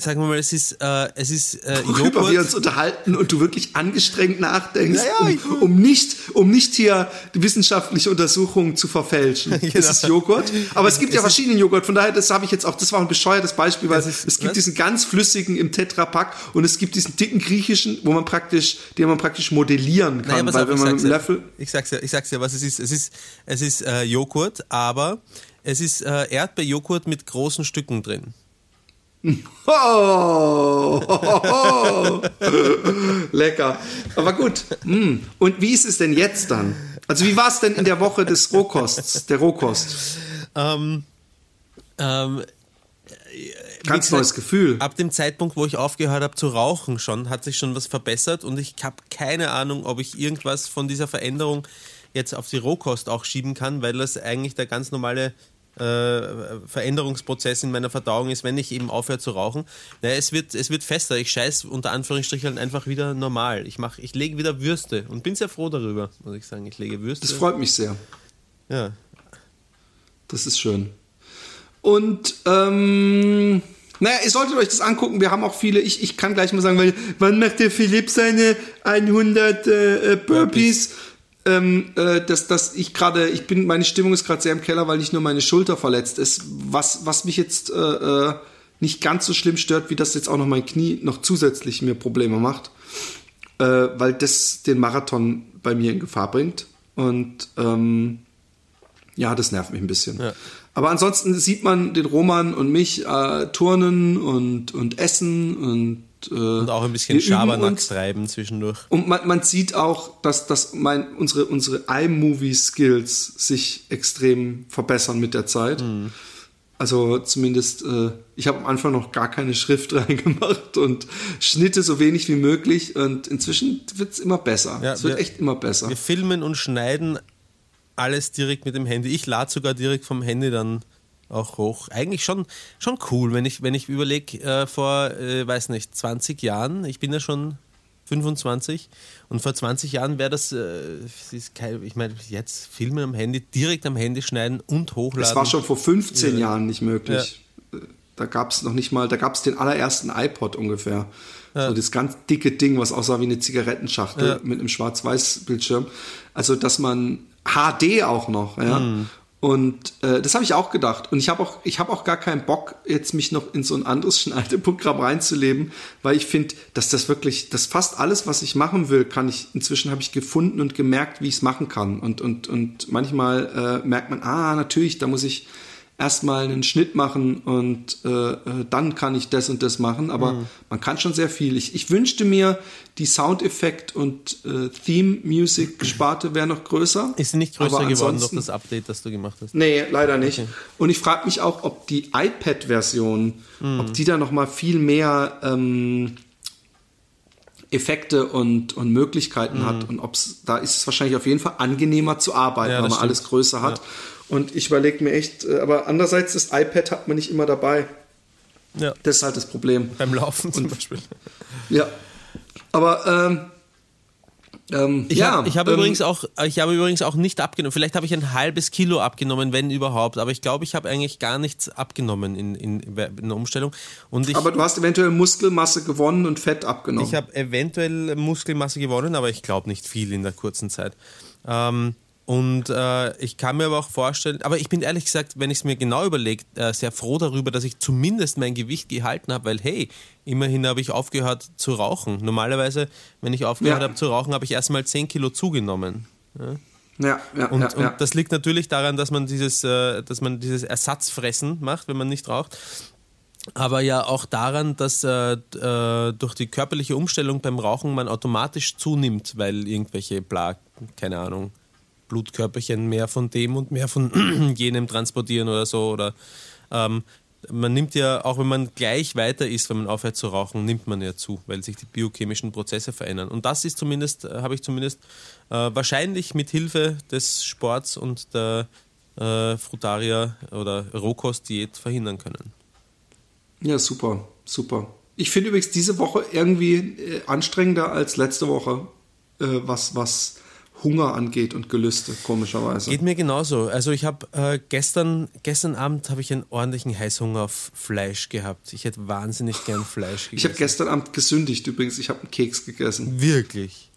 sagen wir mal, es ist, äh, es ist äh, worüber wir Joghurt. uns unterhalten und du wirklich angestrengt nachdenkst, Ja, ja, ich- um, um, nicht, um nicht hier die wissenschaftliche Untersuchung zu verfälschen. [LAUGHS] Genau. Es ist Joghurt, aber es gibt ja Es ist- verschiedene Joghurt, von daher, das habe ich jetzt auch, das war ein bescheuertes Beispiel, weil Es es, ist- gibt was? diesen ganz flüssigen im Tetrapack und es gibt diesen dicken griechischen, wo man praktisch, den man praktisch modellieren kann, Naja, weil auf, wenn ich man mit ja. Löffel, Ich sag's ja, ich sag's ja, was es ist. Es ist, es ist äh, Joghurt, aber Es ist äh, Erdbeerjoghurt mit großen Stücken drin. Oh, oh, [LAUGHS] oh. Lecker. Aber gut. Mm. Und wie ist es denn jetzt dann? Also wie war es denn in der Woche des Rohkosts, der Rohkost? Ähm, ähm, Ganz gesagt, neues Gefühl. Ab dem Zeitpunkt, wo ich aufgehört habe zu rauchen, schon hat sich schon was verbessert und ich habe keine Ahnung, ob ich irgendwas von dieser Veränderung jetzt auf die Rohkost auch schieben kann, weil das eigentlich der ganz normale äh, Veränderungsprozess in meiner Verdauung ist, wenn ich eben aufhöre zu rauchen. Naja, es wird, es wird fester. Ich scheiß unter Anführungsstrichen einfach wieder normal. Ich mache, ich lege wieder Würste und bin sehr froh darüber, muss ich sagen. Ich lege Würste. Das freut mich sehr. Ja. Das ist schön. Und ähm, naja, ihr solltet euch das angucken. Wir haben auch viele. Ich, ich kann gleich mal sagen, weil wann macht der Philipp seine 100 äh, Burpees? Burpees ähm, äh, dass, dass ich gerade, ich bin, meine Stimmung ist gerade sehr im Keller, weil nicht nur meine Schulter verletzt ist. Was, was mich jetzt äh, äh, nicht ganz so schlimm stört, wie das jetzt auch noch mein Knie noch zusätzlich mir Probleme macht, äh, weil das den Marathon bei mir in Gefahr bringt. Und ähm, ja, das nervt mich ein bisschen. Ja. Aber ansonsten sieht man den Roman und mich äh, turnen und, und essen und äh, und auch ein bisschen Schabernack treiben zwischendurch. Und man, man sieht auch, dass, dass mein, unsere, unsere iMovie-Skills sich extrem verbessern mit der Zeit. Mhm. Also zumindest, äh, ich habe am Anfang noch gar keine Schrift [LAUGHS] reingemacht und Schnitte so wenig wie möglich. Und inzwischen wird es immer besser. Ja, es wird wir, echt immer besser. Wir filmen und schneiden alles direkt mit dem Handy. Ich lade sogar direkt vom Handy dann auch hoch. Eigentlich schon, schon cool, wenn ich, wenn ich überlege, äh, vor, äh, weiß nicht, 20 Jahren, ich bin ja schon 25 und vor 20 Jahren wäre das, äh, kein, ich meine, jetzt Filme am Handy, direkt am Handy schneiden und hochladen. Das war schon vor 15 ja. Jahren nicht möglich. Ja. Da gab es noch nicht mal, da gab es den allerersten iPod ungefähr. Ja. So das ganz dicke Ding, was aussah wie eine Zigarettenschachtel mit einem Schwarz-Weiß-Bildschirm. Also, dass man HD auch noch, ja. Mhm. Und äh, das habe ich auch gedacht. Und ich habe auch, ich habe auch gar keinen Bock, jetzt mich noch in so ein anderes [LAUGHS] Schneideprogramm reinzuleben, weil ich finde, dass das wirklich, dass fast alles, was ich machen will, kann ich, inzwischen habe ich gefunden und gemerkt, wie ich es machen kann. Und, und, und manchmal äh, merkt man, ah, natürlich, da muss ich erstmal einen Schnitt machen und äh, äh, dann kann ich das und das machen. Aber mhm. man kann schon sehr viel. Ich, ich wünschte mir, die Soundeffekt- und äh, Theme-Music-Sparte wäre noch größer. Ist sie nicht größer geworden durch das Update, das du gemacht hast? Nee, leider nicht. Okay. Und ich frage mich auch, ob die iPad-Version, mhm. ob die da noch mal viel mehr ähm, Effekte und, und Möglichkeiten mhm. hat und ob es da ist es wahrscheinlich auf jeden Fall angenehmer zu arbeiten, ja, weil man stimmt. alles größer hat. Ja. Und ich überlege mir echt, äh, aber andererseits, das iPad hat man nicht immer dabei. Ja. Das ist halt das Problem. Beim Laufen zum Und, Beispiel. Ja. Aber ähm, ähm, ich ja, habe hab ähm, übrigens auch, ich habe übrigens auch nicht abgenommen. Vielleicht habe ich ein halbes Kilo abgenommen, wenn überhaupt. Aber ich glaube, ich habe eigentlich gar nichts abgenommen in, in, in der Umstellung. Und ich, aber du hast eventuell Muskelmasse gewonnen und Fett abgenommen. Ich habe eventuell Muskelmasse gewonnen, aber ich glaube nicht viel in der kurzen Zeit. Ähm, und äh, ich kann mir aber auch vorstellen, aber ich bin ehrlich gesagt, wenn ich es mir genau überlege, äh, sehr froh darüber, dass ich zumindest mein Gewicht gehalten habe, weil hey, immerhin habe ich aufgehört zu rauchen. Normalerweise, wenn ich aufgehört ja. habe zu rauchen, habe ich erstmal 10 Kilo zugenommen. Ja. Ja, ja, und, ja, ja. und das liegt natürlich daran, dass man dieses, äh, dass man dieses Ersatzfressen macht, wenn man nicht raucht. Aber ja auch daran, dass äh, äh, durch die körperliche Umstellung beim Rauchen man automatisch zunimmt, weil irgendwelche Bla, keine Ahnung, Blutkörperchen mehr von dem und mehr von [CLEARS THROAT] jenem transportieren oder so. Oder ähm, man nimmt ja, auch wenn man gleich weiter ist, wenn man aufhört zu rauchen, nimmt man ja zu, weil sich die biochemischen Prozesse verändern. Und das ist zumindest, äh, habe ich zumindest äh, wahrscheinlich mit Hilfe des Sports und der äh, Frutaria oder Rohkost-Diät verhindern können. Ja, super, super. Ich finde übrigens diese Woche irgendwie äh, anstrengender als letzte Woche, äh, was, was Hunger angeht und Gelüste, komischerweise. Geht mir genauso. Also ich habe äh, gestern, gestern Abend habe ich einen ordentlichen Heißhunger auf Fleisch gehabt. Ich hätte wahnsinnig gern Fleisch gegessen. Ich habe gestern Abend gesündigt übrigens. Ich habe einen Keks gegessen. Wirklich?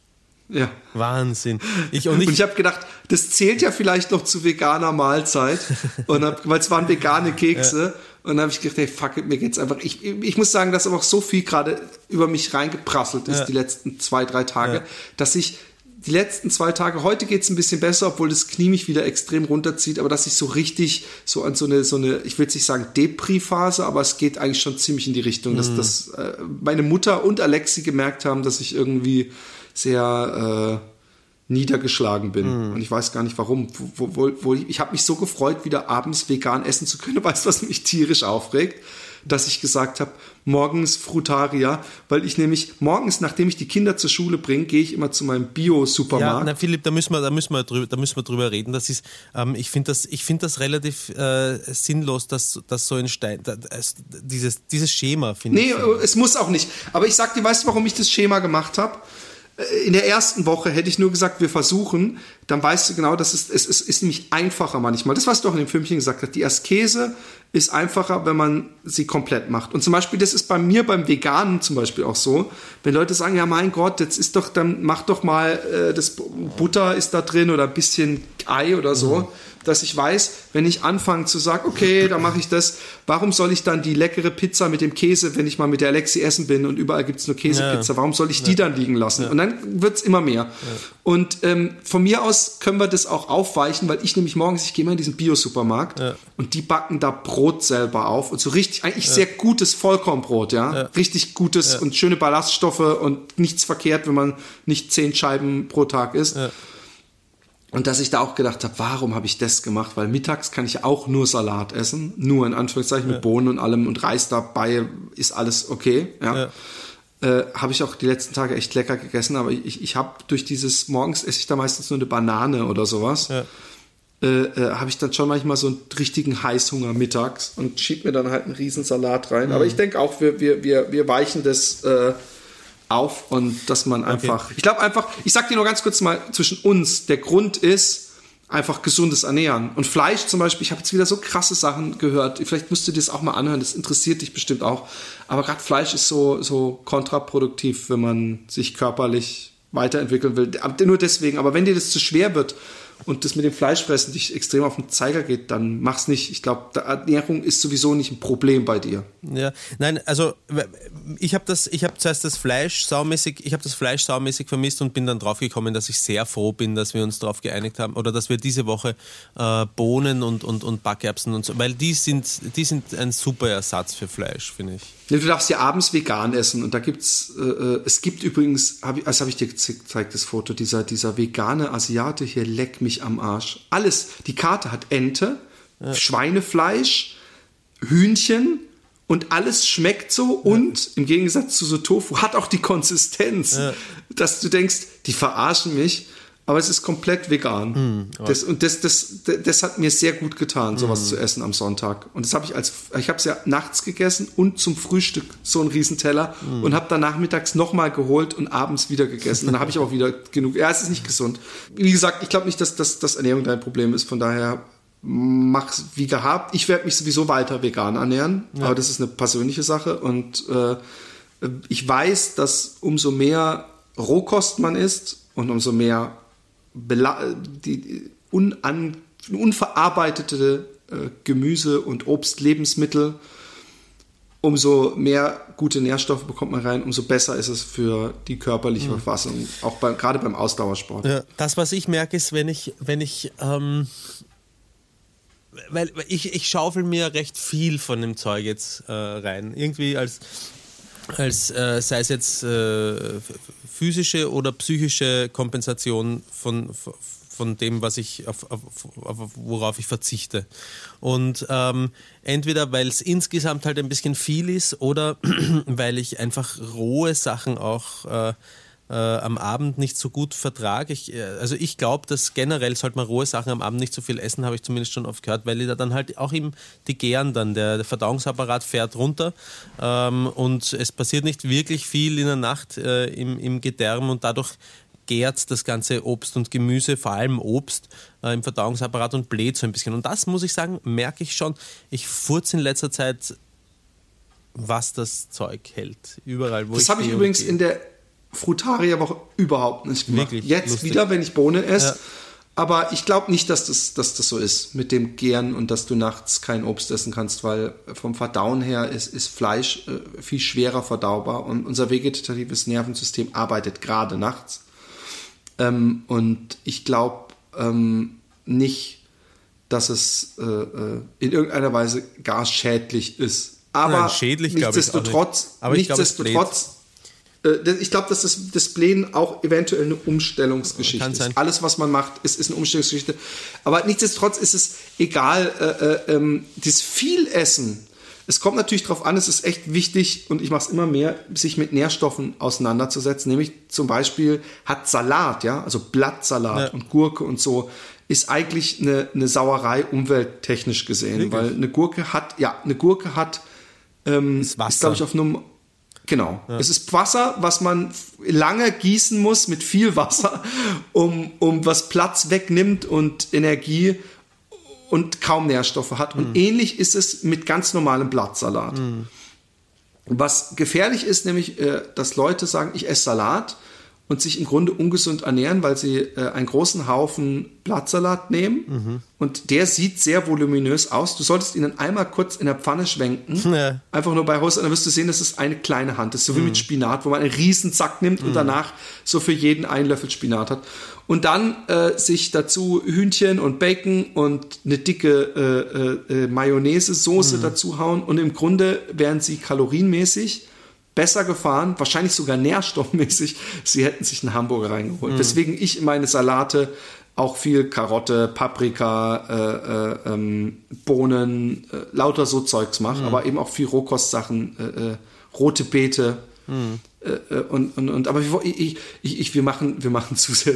Ja. Wahnsinn. Ich, und ich, ich habe gedacht, das zählt ja vielleicht noch zu veganer Mahlzeit. weil es waren vegane Kekse. Ja. Und dann habe ich gedacht, hey, fuck it, mir geht's einfach. Ich, ich muss sagen, dass aber auch so viel gerade über mich reingeprasselt ist, ja. die letzten zwei, drei Tage, ja. dass ich die letzten zwei Tage, heute geht's ein bisschen besser, obwohl das Knie mich wieder extrem runterzieht, aber dass ich so richtig so an so eine, so eine, ich will jetzt nicht sagen Depri-Phase, aber es geht eigentlich schon ziemlich in die Richtung, dass, dass äh, meine Mutter und Alexi gemerkt haben, dass ich irgendwie sehr äh, niedergeschlagen bin. Und ich weiß gar nicht warum. Wo, wo, wo ich ich habe mich so gefreut, wieder abends vegan essen zu können. [LAUGHS] Weißt du, was mich tierisch aufregt? Dass ich gesagt habe, morgens Frutaria, weil ich nämlich morgens, nachdem ich die Kinder zur Schule bringe, gehe ich immer zu meinem Ja, Bio-Supermarkt. na Philipp, da müssen wir, da müssen wir drüber, da müssen wir drüber reden. Das ist, ähm, ich finde das, ich finde das relativ äh, sinnlos, dass, dass so ein Stein, da, das, dieses, dieses Schema finde Nee, ich. äh, es muss auch nicht. Aber ich sag dir, weißt du, warum ich das Schema gemacht habe? In der ersten Woche hätte ich nur gesagt, wir versuchen, dann weißt du genau, dass es, es, es ist nämlich einfacher manchmal. Das, was du auch in dem Filmchen gesagt hast, die Askese ist einfacher, wenn man sie komplett macht. Und zum Beispiel, das ist bei mir beim Veganen zum Beispiel auch so, wenn Leute sagen, ja mein Gott, jetzt ist doch, dann mach doch mal, äh, das Butter ist da drin oder ein bisschen Ei oder so, dass ich weiß, wenn ich anfange zu sagen, okay, dann mache ich das, warum soll ich dann die leckere Pizza mit dem Käse, wenn ich mal mit der Alexi essen bin und überall gibt's nur Käsepizza, Ja. warum soll ich die dann liegen lassen? Und dann wird's immer mehr. Und ähm, von mir aus können wir das auch aufweichen, weil ich nämlich morgens, ich gehe mal in diesen Bio-Supermarkt und die backen da Brot selber auf und so richtig, eigentlich sehr gutes Vollkornbrot, ja, richtig gutes und schöne Ballaststoffe und nichts verkehrt, wenn man nicht zehn Scheiben pro Tag isst. Und dass ich da auch gedacht habe, warum habe ich das gemacht? Weil mittags kann ich auch nur Salat essen, nur in Anführungszeichen mit Bohnen und allem und Reis dabei ist alles okay. Ja. Äh, habe ich auch die letzten Tage echt lecker gegessen, aber ich, ich habe durch dieses morgens esse ich da meistens nur eine Banane oder sowas. Ja. Äh, äh, habe ich dann schon manchmal so einen richtigen Heißhunger mittags und schieb mir dann halt einen riesen Salat rein. Aber ich denke auch, wir, wir, wir, wir weichen das äh, auf und dass man einfach. Ich glaube einfach, ich sag dir nur ganz kurz mal zwischen uns, der Grund ist einfach gesundes Ernähren. Und Fleisch zum Beispiel, ich habe jetzt wieder so krasse Sachen gehört. Vielleicht musst du dir das auch mal anhören, das interessiert dich bestimmt auch. Aber gerade Fleisch ist so, so kontraproduktiv, wenn man sich körperlich weiterentwickeln will. Nur deswegen, aber wenn dir das zu schwer wird und das mit dem Fleischfressen dich extrem auf den Zeiger geht, dann mach's nicht. Ich glaube, Ernährung ist sowieso nicht ein Problem bei dir. Ja, nein, also ich habe das, ich habe zuerst das Fleisch saumäßig, ich habe das Fleisch saumäßig vermisst und bin dann draufgekommen, dass ich sehr froh bin, dass wir uns darauf geeinigt haben oder dass wir diese Woche äh, Bohnen und, und, und Backerbsen und so, weil die sind, die sind ein super Ersatz für Fleisch, finde ich. Nee, Du darfst ja abends vegan essen und da gibt's, äh, äh, es gibt übrigens, hab ich, das habe ich dir gezeigt, das Foto, dieser, dieser vegane Asiate hier, leck mich am Arsch. Alles, die Karte hat Ente, Schweinefleisch, Hühnchen und alles schmeckt so und im Gegensatz zu so Tofu hat auch die Konsistenz, dass du denkst, die verarschen mich. Aber es ist komplett vegan. das, und das, das, das hat mir sehr gut getan, sowas zu essen am Sonntag. Und das habe ich als, ich habe es ja nachts gegessen und zum Frühstück so einen Riesenteller und habe dann nachmittags nochmal geholt und abends wieder gegessen. Dann habe ich auch wieder genug. Ja, es ist nicht gesund. Wie gesagt, ich glaube nicht, dass, dass, dass Ernährung dein Problem ist. Von daher mach's wie gehabt. Ich werde mich sowieso weiter vegan ernähren, aber das ist eine persönliche Sache. Und äh, ich weiß, dass umso mehr Rohkost man isst und umso mehr die unan unverarbeitete äh, Gemüse und Obstlebensmittel, umso mehr gute Nährstoffe bekommt man rein, umso besser ist es für die körperliche Verfassung, auch beim, gerade beim Ausdauersport. Ja, das, was ich merke, ist, wenn ich, wenn ich, ähm, weil weil ich, ich schaufel mir recht viel von dem Zeug jetzt äh, rein. Irgendwie als, als äh, sei es jetzt äh, physische oder psychische Kompensation von, von dem, was ich auf, auf, auf worauf ich verzichte. Und ähm, entweder weil es insgesamt halt ein bisschen viel ist oder [CLEARS THROAT] weil ich einfach rohe Sachen auch äh, äh, am Abend nicht so gut vertrage. Ich, äh, also ich glaube, dass generell sollte man rohe Sachen am Abend nicht so viel essen, habe ich zumindest schon oft gehört, weil die da dann halt auch im, die gären dann, der, der Verdauungsapparat fährt runter ähm, und es passiert nicht wirklich viel in der Nacht äh, im, im Gedärm und dadurch gärt das ganze Obst und Gemüse, vor allem Obst, äh, im Verdauungsapparat und bläht so ein bisschen. Und das muss ich sagen, merke ich schon. Ich furze in letzter Zeit, was das Zeug hält. Überall, wo Das ich habe ich übrigens gehe. in der Frutaria-Woche überhaupt nicht gemacht. Wirklich Jetzt lustig. wieder, wenn ich Bohnen esse. Ja. Aber ich glaube nicht, dass das, dass das so ist mit dem Gären und dass du nachts kein Obst essen kannst, weil vom Verdauen her ist, ist Fleisch äh, viel schwerer verdaubar und unser vegetatives Nervensystem arbeitet gerade nachts. Ähm, und ich glaube ähm, nicht, dass es äh, äh, in irgendeiner Weise gar schädlich ist. Aber Nein, schädlich, ich, nichtsdestotrotz, auch nicht. Aber ich nichtsdestotrotz, ich glaube, dass das, das Blähen auch eventuell eine Umstellungsgeschichte Kann sein. ist. Alles, was man macht, ist, ist eine Umstellungsgeschichte. Aber nichtsdestotrotz ist es egal, äh, äh, ähm, das Vielessen. Es kommt natürlich darauf an, es ist echt wichtig und ich mache es immer mehr, sich mit Nährstoffen auseinanderzusetzen. Nämlich zum Beispiel hat Salat, ja, also Blattsalat Ja. und Gurke und so, ist eigentlich eine, eine Sauerei umwelttechnisch gesehen, Wirklich? weil eine Gurke hat, ja, eine Gurke hat ähm, Ist ist, glaube ich, auf einem. Genau. Es ist Wasser, was man lange gießen muss mit viel Wasser, um, um was Platz wegnimmt und Energie und kaum Nährstoffe hat. Und ähnlich ist es mit ganz normalem Blattsalat. Was gefährlich ist, nämlich, äh, dass Leute sagen, ich esse Salat und sich im Grunde ungesund ernähren, weil sie äh, einen großen Haufen Blattsalat nehmen und der sieht sehr voluminös aus. Du solltest ihn dann einmal kurz in der Pfanne schwenken, [LAUGHS] Ja. einfach nur bei Haus, und dann wirst du sehen, das ist eine kleine Hand. Das ist so wie mit Spinat, wo man einen riesen Sack nimmt und danach so für jeden einen Löffel Spinat hat. Und dann äh, sich dazu Hühnchen und Bacon und eine dicke äh, äh, äh, Mayonnaise-Soße dazu hauen. Und im Grunde wären sie kalorienmäßig besser gefahren, wahrscheinlich sogar nährstoffmäßig, sie hätten sich einen Hamburger reingeholt. Weswegen ich in meine Salate auch viel Karotte, Paprika, äh, äh, ähm, Bohnen, äh, lauter so Zeugs mache, aber eben auch viel Rohkostsachen, äh, äh, rote Beete. Äh, und, und, und, aber wir, ich, ich, ich, wir machen, wir machen zu sehr.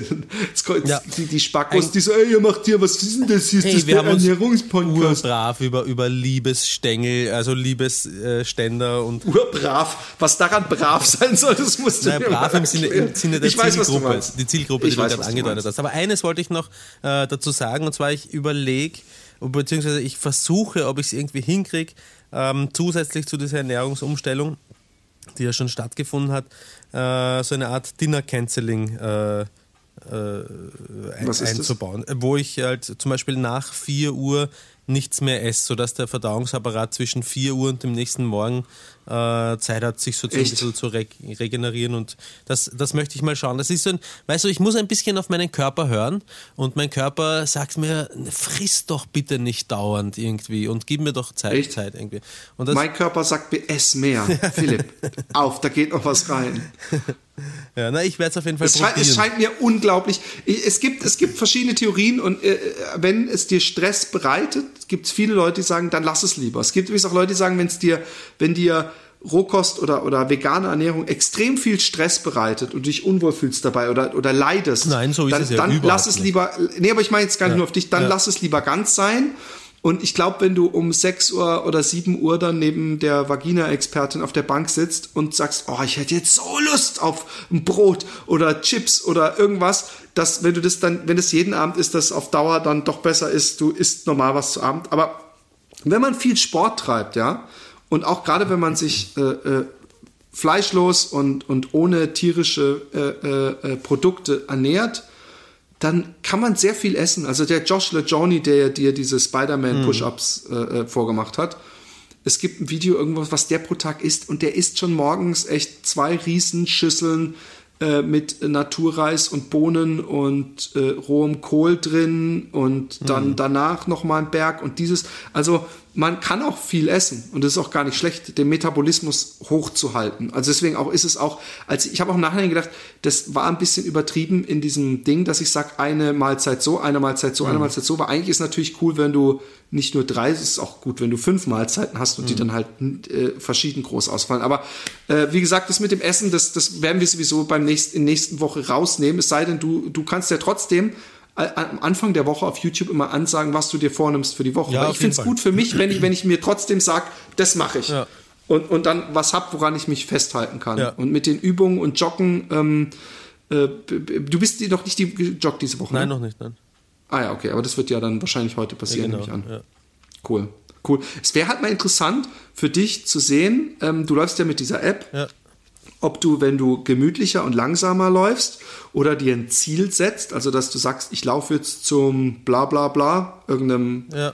Ja. die, die Spackos, die so, ey, ihr macht hier, was ist denn das hier? Ist Hey, das wir haben Ernährungspodcast? urbrav über, über Liebesstängel, also Liebesständer und Urbrav. Was daran brav sein soll, das musst du Nein, mir brav im Sinne, im Sinne der ich weiß, was du Zielgruppe. meinst. die Zielgruppe, Ich die du weiß, gerade du angedeutet meinst. hast. Aber eines wollte ich noch äh, dazu sagen, und zwar ich überlege, beziehungsweise ich versuche, ob ich es irgendwie hinkriege, ähm, zusätzlich zu dieser Ernährungsumstellung, die ja schon stattgefunden hat, äh, so eine Art Dinner-Canceling äh, ein, Was ist das? einzubauen, wo ich halt zum Beispiel nach 4 Uhr nichts mehr esse, sodass der Verdauungsapparat zwischen 4 Uhr und dem nächsten Morgen äh, Zeit hat, sich so ein bisschen zu reg regenerieren und das, das möchte ich mal schauen. Das ist so ein, weißt du, ich muss ein bisschen auf meinen Körper hören und mein Körper sagt mir, friss doch bitte nicht dauernd irgendwie und gib mir doch Zeit, Echt? Zeit irgendwie. Und Mein Körper sagt mir, ess mehr. [LAUGHS] Philipp, auf, da geht noch was rein. Ja, na, ich werde es auf jeden Fall Es scheint, probieren. es scheint mir unglaublich. Ich- Es gibt, es gibt verschiedene Theorien und äh, wenn es dir Stress bereitet, gibt es viele Leute, die sagen, dann lass es lieber. Es gibt übrigens auch Leute, die sagen, wenn es dir, wenn dir Rohkost oder, oder vegane Ernährung extrem viel Stress bereitet und du dich unwohl fühlst dabei oder, oder leidest, Nein, so ist dann, es ja dann lass es lieber. Nee, aber ich meine jetzt gar nicht nur auf dich, dann Ja. lass es lieber ganz sein. Und ich glaube, wenn du um 6 Uhr oder 7 Uhr dann neben der Vagina-Expertin auf der Bank sitzt und sagst, oh, ich hätte jetzt so Lust auf ein Brot oder Chips oder irgendwas, dass wenn du das dann, wenn es jeden Abend ist, das auf Dauer dann doch besser ist, du isst normal was zu Abend. Aber wenn man viel Sport treibt, ja, und auch gerade wenn man sich äh, äh, fleischlos und, und ohne tierische äh, äh, äh, Produkte ernährt, dann kann man sehr viel essen. Also der Josh LeJohnny, der dir diese Spider-Man Push-Ups äh, äh, vorgemacht hat, es gibt ein Video irgendwas, was der pro Tag isst und der isst schon morgens echt zwei Riesenschüsseln äh, mit Naturreis und Bohnen und äh, rohem Kohl drin und dann danach noch mal ein Berg und dieses. Also man kann auch viel essen und das ist auch gar nicht schlecht, den Metabolismus hochzuhalten. Also deswegen auch ist es auch, als ich habe auch im Nachhinein gedacht, das war ein bisschen übertrieben in diesem Ding, dass ich sage, eine Mahlzeit so, eine Mahlzeit so, eine Mahlzeit so, weil eigentlich ist natürlich cool, wenn du nicht nur drei, es ist auch gut, wenn du fünf Mahlzeiten hast und die dann halt äh, verschieden groß ausfallen. Aber äh, wie gesagt, das mit dem Essen, das, das werden wir sowieso beim nächsten, in nächsten Woche rausnehmen. Es sei denn, du, du kannst ja trotzdem am Anfang der Woche auf YouTube immer ansagen, was du dir vornimmst für die Woche. Ja, Weil ich finde es gut für mich, wenn ich, wenn ich mir trotzdem sage, das mache ich. Ja. Und, und dann was hab, woran ich mich festhalten kann. Ja. Und mit den Übungen und Joggen, ähm, äh, du bist die noch nicht die gejoggt diese Woche. Nein, ne? noch nicht, nein. Ah ja, okay, aber das wird ja dann wahrscheinlich heute passieren, genau. nehme ich an. Ja. Cool. Cool. Es wäre halt mal interessant für dich zu sehen, ähm, du läufst ja mit dieser App, Ja. Ob du, wenn du gemütlicher und langsamer läufst oder dir ein Ziel setzt, also dass du sagst, ich laufe jetzt zum bla bla bla, irgendeinem Ja.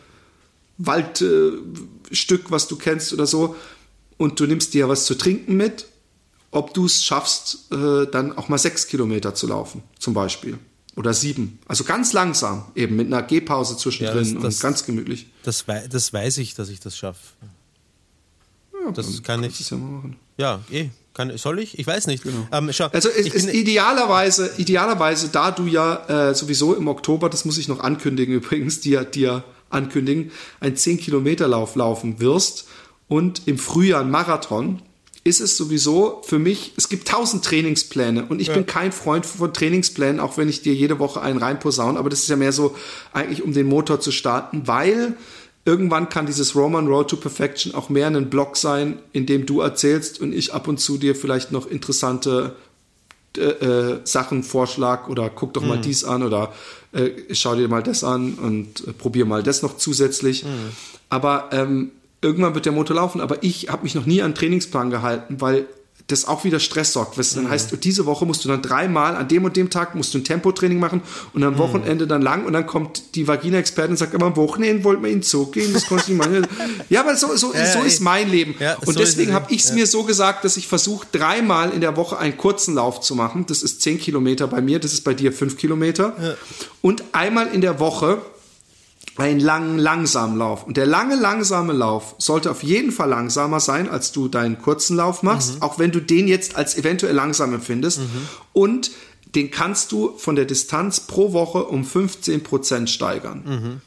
Waldstück, äh, was du kennst oder so, und du nimmst dir was zu trinken mit ob du es schaffst, äh, dann auch mal sechs Kilometer zu laufen, zum Beispiel. Oder sieben. Also ganz langsam, eben mit einer Gehpause zwischendrin Ja, das- das- und ganz gemütlich. Das, wei das weiß ich, dass ich das schaffe. Ja, Das kann ich-. Ja, eh. Kann, soll ich? Ich weiß nicht. Ähm, schau, Also es ist idealerweise, idealerweise, da du ja äh, sowieso im Oktober, das muss ich noch ankündigen [LAUGHS] übrigens, dir, dir ankündigen, einen 10-Kilometer-Lauf laufen wirst und im Frühjahr ein Marathon, ist es sowieso für mich, es gibt tausend Trainingspläne und ich bin kein Freund von Trainingsplänen, auch wenn ich dir jede Woche einen reinposaune, aber das ist ja mehr so eigentlich, um den Motor zu starten, weil irgendwann kann dieses Roman Road to Perfection auch mehr ein Blog sein, in dem du erzählst und ich ab und zu dir vielleicht noch interessante äh, äh, Sachen vorschlag oder guck doch mal dies an oder äh, schau dir mal das an und äh, probier mal das noch zusätzlich. Aber ähm, irgendwann wird der Motor laufen. Aber ich habe mich noch nie an Trainingsplan gehalten, weil das auch wieder Stress sorgt. Was dann heißt, diese Woche musst du dann dreimal, an dem und dem Tag musst du ein Tempotraining machen und am Wochenende dann lang und dann kommt die Vagina-Expertin und sagt, aber am Wochenende wollten wir in den Zoo gehen, das konnte ich nicht machen. [LAUGHS] Ja, aber so, so, Ja, so ja, ist mein Leben. ja, und so deswegen habe ich es ja. mir so gesagt, dass ich versuche, dreimal in der Woche einen kurzen Lauf zu machen. Das ist 10 Kilometer bei mir, das ist bei dir 5 Kilometer. Und einmal in der Woche einen langen, langsamen Lauf. Und der lange, langsame Lauf sollte auf jeden Fall langsamer sein, als du deinen kurzen Lauf machst, auch wenn du den jetzt als eventuell langsam empfindest. Und den kannst du von der Distanz pro Woche um 15% steigern.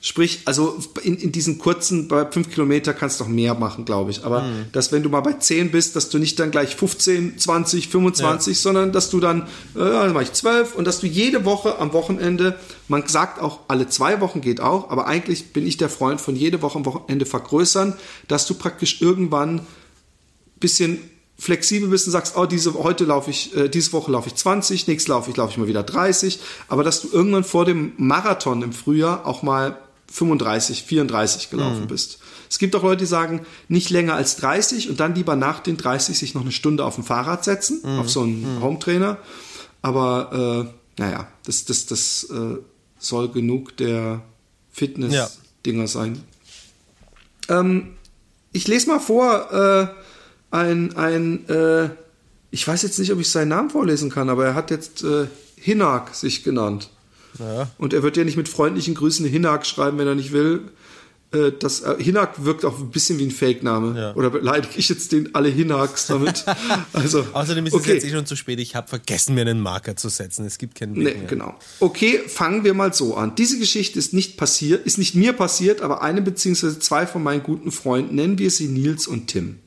Sprich, also in, in diesen kurzen, bei 5 Kilometer kannst du noch mehr machen, glaube ich. Aber dass wenn du mal bei 10 bist, dass du nicht dann gleich 15, 20, 25, sondern dass du dann, äh, dann mach ich 12 und dass du jede Woche am Wochenende, man sagt auch, alle zwei Wochen geht auch, aber eigentlich bin ich der Freund von jede Woche am Wochenende vergrößern, dass du praktisch irgendwann bisschen flexibel bist und sagst, oh, diese heute laufe ich, äh, diese Woche laufe ich 20, nächste laufe ich, laufe ich mal wieder 30, aber dass du irgendwann vor dem Marathon im Frühjahr auch mal 35, 34 gelaufen bist. Es gibt auch Leute, die sagen, nicht länger als 30 und dann lieber nach den 30 sich noch eine Stunde auf dem Fahrrad setzen, auf so einen Hometrainer. Aber äh, naja, das, das, das äh, soll genug der Fitness-Dinger sein. Ähm, ich lese mal vor, äh, ein, ein äh, ich weiß jetzt nicht, ob ich seinen Namen vorlesen kann, aber er hat jetzt äh, Hinak sich genannt. Ja. Und er wird ja nicht mit freundlichen Grüßen Hinak schreiben, wenn er nicht will. Äh, Das, äh, Hinak wirkt auch ein bisschen wie ein Fake-Name. Ja. Oder beleidige ich jetzt den alle Hinaks damit? [LAUGHS] Also, Außerdem ist es jetzt eh schon zu spät. Ich habe vergessen, mir einen Marker zu setzen. Es gibt keinen Weg Nee, mehr. genau. Okay, fangen wir mal so an. Diese Geschichte ist nicht passiert, ist nicht mir passiert, aber einem beziehungsweise zwei von meinen guten Freunden, nennen wir sie Nils und Tim.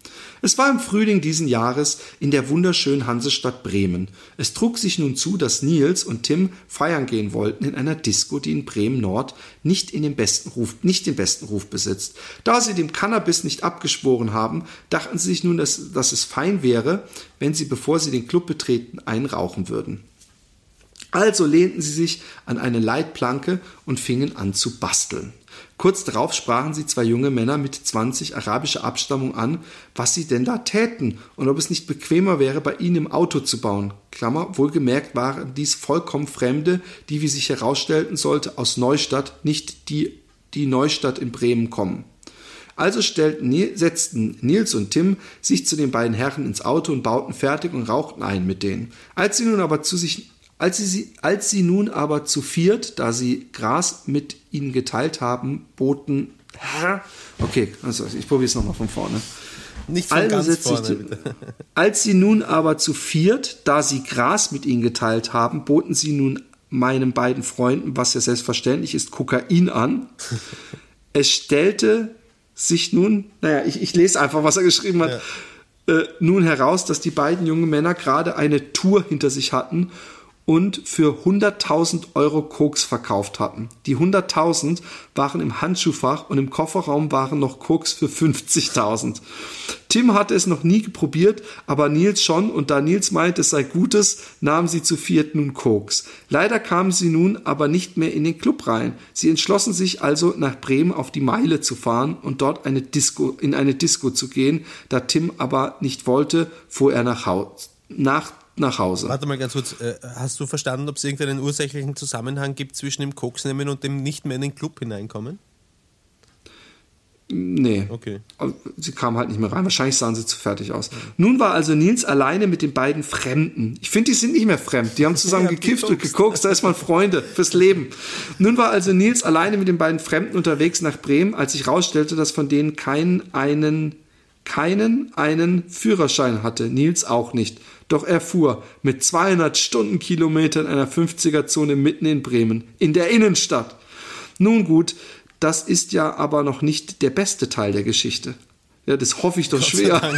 Es war im Frühling diesen Jahres in der wunderschönen Hansestadt Bremen. Es trug sich nun zu, dass Nils und Tim feiern gehen wollten in einer Disco, die in Bremen Nord nicht in den besten Ruf, nicht den besten Ruf besitzt. Da sie dem Cannabis nicht abgeschworen haben, dachten sie sich nun, dass, dass es fein wäre, wenn sie, bevor sie den Club betreten, einen rauchen würden. Also lehnten sie sich an eine Leitplanke und fingen an zu basteln. Kurz darauf sprachen sie zwei junge Männer mit 20 arabischer Abstammung an, was sie denn da täten und ob es nicht bequemer wäre, bei ihnen im Auto zu bauen. Klammer, wohlgemerkt waren dies vollkommen Fremde, die, wie sich herausstellten sollte, aus Neustadt, nicht die, die Neustadt in Bremen kommen. Also stellten, setzten Nils und Tim sich zu den beiden Herren ins Auto und bauten fertig und rauchten ein mit denen. Als sie nun aber zu sich als sie, als sie nun aber zu viert, da sie Gras mit ihnen geteilt haben, boten. Okay, also ich probiere es nochmal von vorne. Nicht von ganz vorne, bitte. [LAUGHS] Als sie nun aber zu viert, da sie Gras mit ihnen geteilt haben, boten sie nun meinen beiden Freunden, was ja selbstverständlich ist, Kokain an. [LAUGHS] Es stellte sich nun, naja, ich, ich lese einfach, was er geschrieben hat, äh, nun heraus, dass die beiden jungen Männer gerade eine Tour hinter sich hatten und für 100.000 Euro Koks verkauft hatten. Die 100.000 waren im Handschuhfach und im Kofferraum waren noch Koks für 50.000. Tim hatte es noch nie probiert, aber Nils schon und da Nils meinte, es sei Gutes, nahmen sie zu viert nun Koks. Leider kamen sie nun aber nicht mehr in den Club rein. Sie entschlossen sich also nach Bremen auf die Meile zu fahren und dort eine Disco, in eine Disco zu gehen. Da Tim aber nicht wollte, fuhr er nach, Haus, nach, nach Hause. Warte mal ganz kurz. Äh, hast du verstanden, ob es irgendeinen ursächlichen Zusammenhang gibt zwischen dem Koksnehmen und dem nicht mehr in den Club hineinkommen? Nee. Okay. Sie kam halt nicht mehr rein. Wahrscheinlich sahen sie zu fertig aus. Nun war also Nils alleine mit den beiden Fremden. Ich finde, die sind nicht mehr fremd. Die haben zusammen [LAUGHS] Ja, gekifft und gekokst. gekokst. Da ist man Freunde fürs Leben. Nun war also Nils alleine mit den beiden Fremden unterwegs nach Bremen, als sich rausstellte, dass von denen keinen einen, keinen einen Führerschein hatte. Nils auch nicht. Doch er fuhr mit 200 Stundenkilometern in einer 50er-Zone mitten in Bremen. In der Innenstadt. Nun gut, das ist ja aber noch nicht der beste Teil der Geschichte. Ja, das hoffe ich doch schwer. [LAUGHS]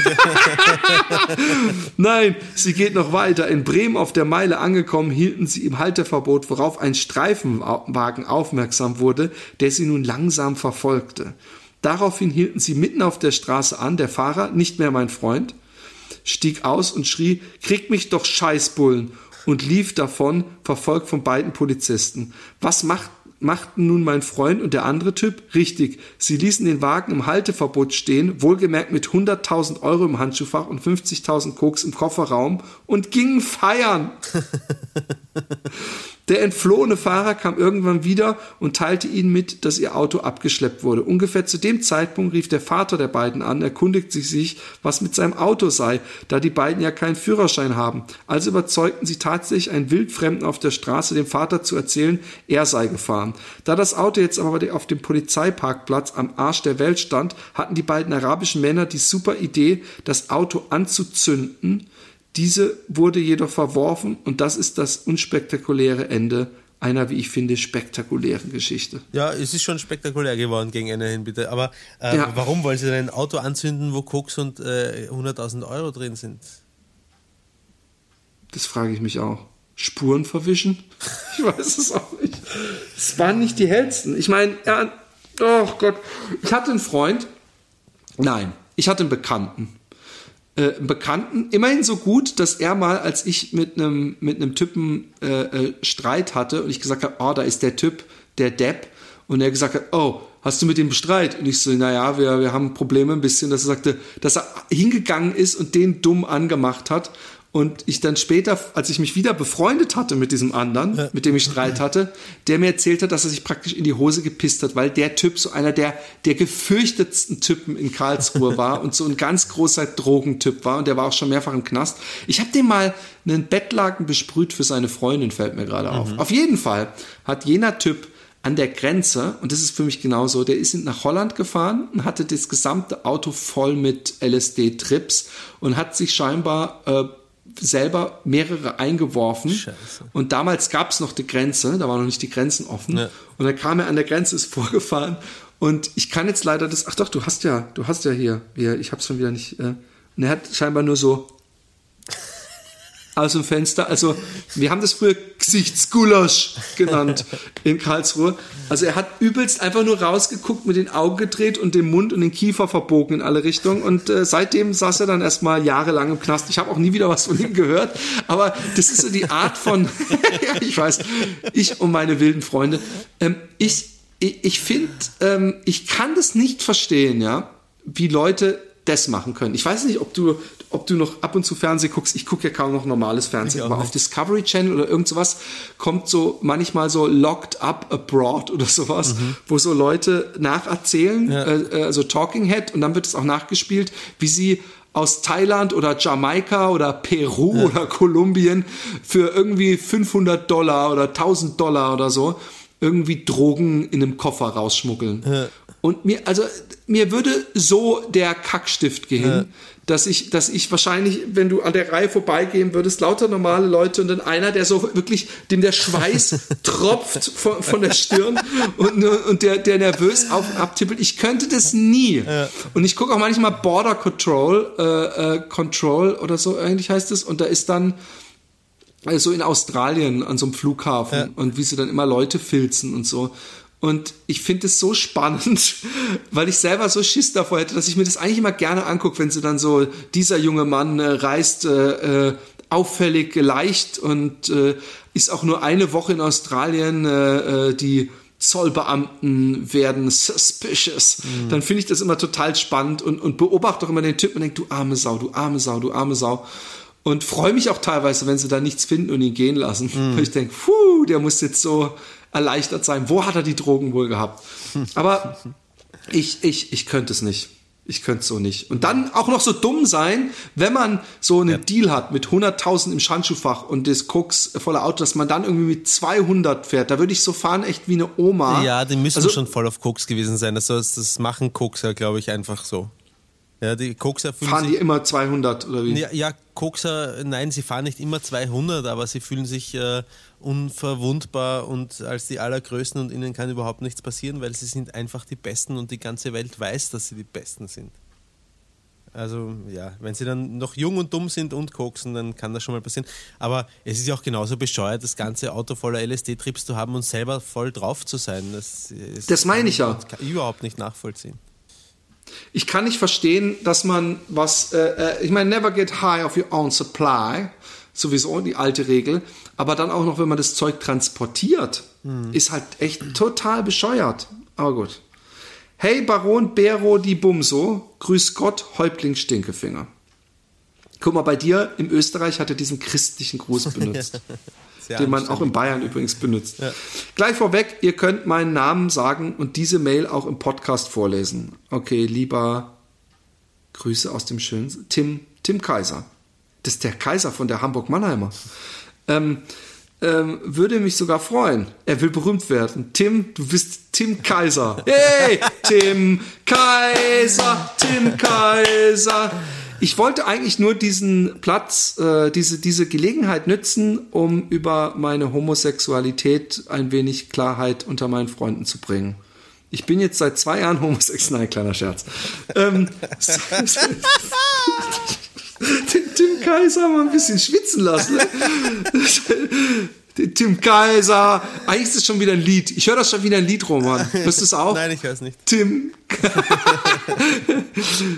Nein, sie geht noch weiter. In Bremen auf der Meile angekommen, hielten sie im Halteverbot, worauf ein Streifenwagen aufmerksam wurde, der sie nun langsam verfolgte. Daraufhin hielten sie mitten auf der Straße an, der Fahrer, nicht mehr mein Freund, stieg aus und schrie, krieg mich doch Scheißbullen und lief davon, verfolgt von beiden Polizisten. Was macht, machten nun mein Freund und der andere Typ? Richtig, sie ließen den Wagen im Halteverbot stehen, wohlgemerkt mit 100.000 Euro im Handschuhfach und 50.000 Koks im Kofferraum und gingen feiern. [LAUGHS] Der entflohene Fahrer kam irgendwann wieder und teilte ihnen mit, dass ihr Auto abgeschleppt wurde. Ungefähr zu dem Zeitpunkt rief der Vater der beiden an, erkundigte sich, was mit seinem Auto sei, da die beiden ja keinen Führerschein haben. Also überzeugten sie tatsächlich einen Wildfremden auf der Straße, dem Vater zu erzählen, er sei gefahren. Da das Auto jetzt aber auf dem Polizeiparkplatz am Arsch der Welt stand, hatten die beiden arabischen Männer die super Idee, das Auto anzuzünden, diese wurde jedoch verworfen und das ist das unspektakuläre Ende einer, wie ich finde, spektakulären Geschichte. Ja, es ist schon spektakulär geworden gegen Ende hin, bitte. Aber äh, Ja. warum wollen sie denn ein Auto anzünden, wo Koks und äh, 100.000 Euro drin sind? Das frage ich mich auch. Spuren verwischen? Ich weiß es auch nicht. Es waren nicht die hellsten. Ich meine, ja, oh Gott. Ich hatte einen Freund. Nein, ich hatte einen Bekannten. Äh, Bekannten, immerhin so gut, dass er mal, als ich mit einem mit einem Typen äh, äh, Streit hatte und ich gesagt habe, oh, da ist der Typ, der Depp, und er gesagt hat, oh, hast du mit dem Streit? Und ich so, naja, wir, wir haben Probleme ein bisschen, dass er sagte, dass er hingegangen ist und den dumm angemacht hat. Und ich dann später, als ich mich wieder befreundet hatte mit diesem anderen, mit dem ich Streit hatte, der mir erzählt hat, dass er sich praktisch in die Hose gepisst hat, weil der Typ so einer der, der gefürchtetsten Typen in Karlsruhe [LAUGHS] war und so ein ganz großer Drogentyp war und der war auch schon mehrfach im Knast. Ich habe dem mal einen Bettlaken besprüht für seine Freundin, fällt mir gerade auf. Auf jeden Fall hat jener Typ an der Grenze, und das ist für mich genauso, der ist nach Holland gefahren und hatte das gesamte Auto voll mit LSD-Trips und hat sich scheinbar äh, selber mehrere eingeworfen. Scheiße. Und damals gab es noch die Grenze, da waren noch nicht die Grenzen offen. Ja. Und dann kam er an der Grenze, ist [LAUGHS] vorgefahren. Und ich kann jetzt leider das, ach doch, du hast ja, du hast ja hier, ich hab's schon wieder nicht, äh, und er hat scheinbar nur so aus dem Fenster. Also, wir haben das früher Gesichtsgulasch genannt in Karlsruhe. Also, er hat übelst einfach nur rausgeguckt, mit den Augen gedreht und den Mund und den Kiefer verbogen in alle Richtungen. Und äh, seitdem saß er dann erstmal jahrelang im Knast. Ich habe auch nie wieder was von ihm gehört. Aber das ist so die Art von, [LAUGHS] ich weiß, ich und meine wilden Freunde. Ähm, ich ich, ich finde, ähm, ich kann das nicht verstehen, ja, wie Leute das machen können. Ich weiß nicht, ob du, ob du noch ab und zu Fernsehen guckst. Ich gucke ja kaum noch normales Fernsehen, aber auf. Discovery Channel oder irgend sowas kommt so manchmal so Locked Up Abroad oder sowas, wo so Leute nacherzählen, äh, äh, also Talking Head und dann wird es auch nachgespielt, wie sie aus Thailand oder Jamaika oder Peru oder Kolumbien für irgendwie 500 Dollar oder 1000 Dollar oder so irgendwie Drogen in einem Koffer rausschmuggeln. Und mir, also mir würde so der Kackstift gehen, dass ich, dass ich wahrscheinlich, wenn du an der Reihe vorbeigehen würdest, lauter normale Leute und dann einer, der so wirklich, dem der Schweiß [LAUGHS] tropft von, von der Stirn und, und der, der nervös auf und abtippelt. Ich könnte das nie. Und ich gucke auch manchmal Border Control, äh, äh, Control oder so, eigentlich heißt es, und da ist dann, also in Australien an so einem Flughafen Ja. und wie sie dann immer Leute filzen und so. Und ich finde es so spannend, [LAUGHS] weil ich selber so Schiss davor hätte, dass ich mir das eigentlich immer gerne angucke, wenn sie dann so, dieser junge Mann äh, reist äh, äh, auffällig leicht und äh, ist auch nur eine Woche in Australien, äh, die Zollbeamten werden [LAUGHS] suspicious. Dann finde ich das immer total spannend und, und beobachte auch immer den Typen und denke, du arme Sau, du arme Sau, du arme Sau. Und freue mich auch teilweise, wenn sie da nichts finden und ihn gehen lassen. Weil [LAUGHS] ich denke, puh, der muss jetzt so erleichtert sein. Wo hat er die Drogen wohl gehabt? [LAUGHS] Aber Ich, ich, ich könnte es nicht. Ich könnte es so nicht. Und dann auch noch so dumm sein, wenn man so einen ja. Deal hat mit 100.000 im Schandschuhfach und das Koks voller Auto, dass man dann irgendwie mit 200 fährt. Da würde ich so fahren, echt wie eine Oma. Ja, die müssen also, schon voll auf Koks gewesen sein. Das, das machen Kokser, glaube ich, einfach so. Ja, die Kokser fühlen fahren sich, die immer 200 oder wie? Ja, ja, Kokser, nein, sie fahren nicht immer 200, aber sie fühlen sich äh, unverwundbar und als die Allergrößten und ihnen kann überhaupt nichts passieren, weil sie sind einfach die Besten und die ganze Welt weiß, dass sie die Besten sind. Also ja, wenn sie dann noch jung und dumm sind und koksen, dann kann das schon mal passieren. Aber es ist ja auch genauso bescheuert, das ganze Auto voller LSD-Trips zu haben und selber voll drauf zu sein. Das, das meine ich ja. Kann ich überhaupt nicht nachvollziehen. Ich kann nicht verstehen, dass man was, äh, äh, ich meine, never get high of your own supply, sowieso die alte Regel, aber dann auch noch, wenn man das Zeug transportiert, hm. ist halt echt total bescheuert. Aber gut. Hey Baron Bero di Bumso, grüß Gott, Häuptling Stinkefinger. Guck mal, bei dir im Österreich hat er diesen christlichen Gruß benutzt. [LAUGHS] den man auch in Bayern übrigens benutzt. Ja. Gleich vorweg, ihr könnt meinen Namen sagen und diese Mail auch im Podcast vorlesen. Okay, lieber Grüße aus dem schönen Tim, Tim Kaiser. Das ist der Kaiser von der Hamburg-Mannheimer. Ähm, ähm, würde mich sogar freuen. Er will berühmt werden. Tim, du bist Tim Kaiser. Hey, Tim Kaiser, Tim Kaiser. Ich wollte eigentlich nur diesen Platz, äh, diese, diese Gelegenheit nützen, um über meine Homosexualität ein wenig Klarheit unter meinen Freunden zu bringen. Ich bin jetzt seit zwei Jahren homosexuell. Nein, kleiner Scherz. ähm, [LAUGHS] [LAUGHS] den Tim Kaiser mal ein bisschen schwitzen lassen. Ne? Tim Kaiser. Eigentlich ist es schon wieder ein Lied. Ich höre das schon wieder ein Lied, Roman. Hörst du es auch? Nein, ich höre es nicht. Tim.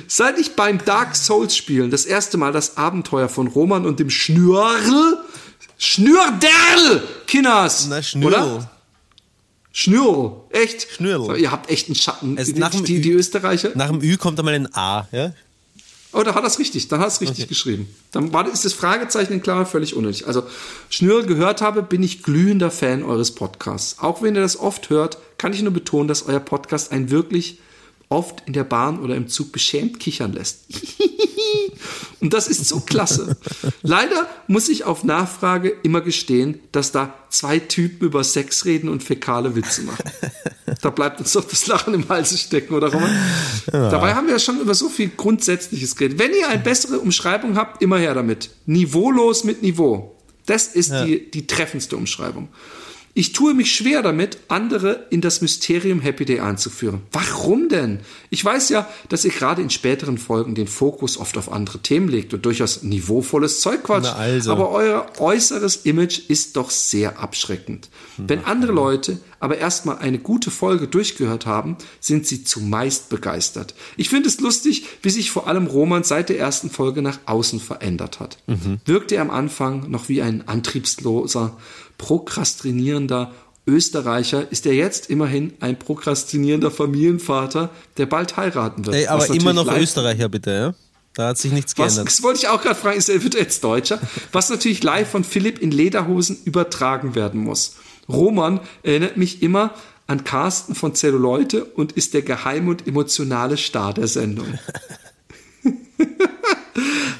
Seit ich beim Dark Souls spielen das erste Mal das Abenteuer von Roman und dem Schnürl, Schnürderl, Kinners, Na, Schnürl. oder? Schnürl, echt? Schnürl. So, ihr habt echt einen Schatten. die, die, die, Österreicher. Nach dem Ü kommt einmal ein A, ja? Oh, da hat er es richtig, dann hat es richtig okay. geschrieben. Dann war, ist das Fragezeichen in Klammer völlig unnötig. Also, Schnürl gehört habe, bin ich glühender Fan eures Podcasts. Auch wenn ihr das oft hört, kann ich nur betonen, dass euer Podcast ein wirklich oft in der Bahn oder im Zug beschämt kichern lässt. [LAUGHS] Und das ist so klasse. Leider muss ich auf Nachfrage immer gestehen, dass da zwei Typen über Sex reden und fäkale Witze machen. [LAUGHS] Da bleibt uns doch das Lachen im Halse stecken, oder Roman? Ja. Dabei haben wir ja schon über so viel Grundsätzliches geredet. Wenn ihr eine bessere Umschreibung habt, immer her damit. Niveaulos mit Niveau. Das ist ja. die, die treffendste Umschreibung. Ich tue mich schwer damit, andere in das Mysterium Happy Day einzuführen. Warum denn? Ich weiß ja, dass ihr gerade in späteren Folgen den Fokus oft auf andere Themen legt und durchaus niveauvolles Zeug quatscht. Also. Aber euer äußeres Image ist doch sehr abschreckend. Na, Wenn andere Leute aber erstmal eine gute Folge durchgehört haben, sind sie zumeist begeistert. Ich finde es lustig, wie sich vor allem Roman seit der ersten Folge nach außen verändert hat. Mhm. Wirkte er am Anfang noch wie ein antriebsloser, prokrastinierender Österreicher ist er jetzt immerhin ein prokrastinierender Familienvater, der bald heiraten wird. Ey, aber immer noch Österreicher, bitte, ja? Da hat sich nichts geändert. das wollte ich auch gerade fragen, ist er wird jetzt Deutscher? Was natürlich live von Philipp in Lederhosen übertragen werden muss. Roman erinnert mich immer an Carsten von Zelluleute und ist der geheime und emotionale Star der Sendung. [LAUGHS]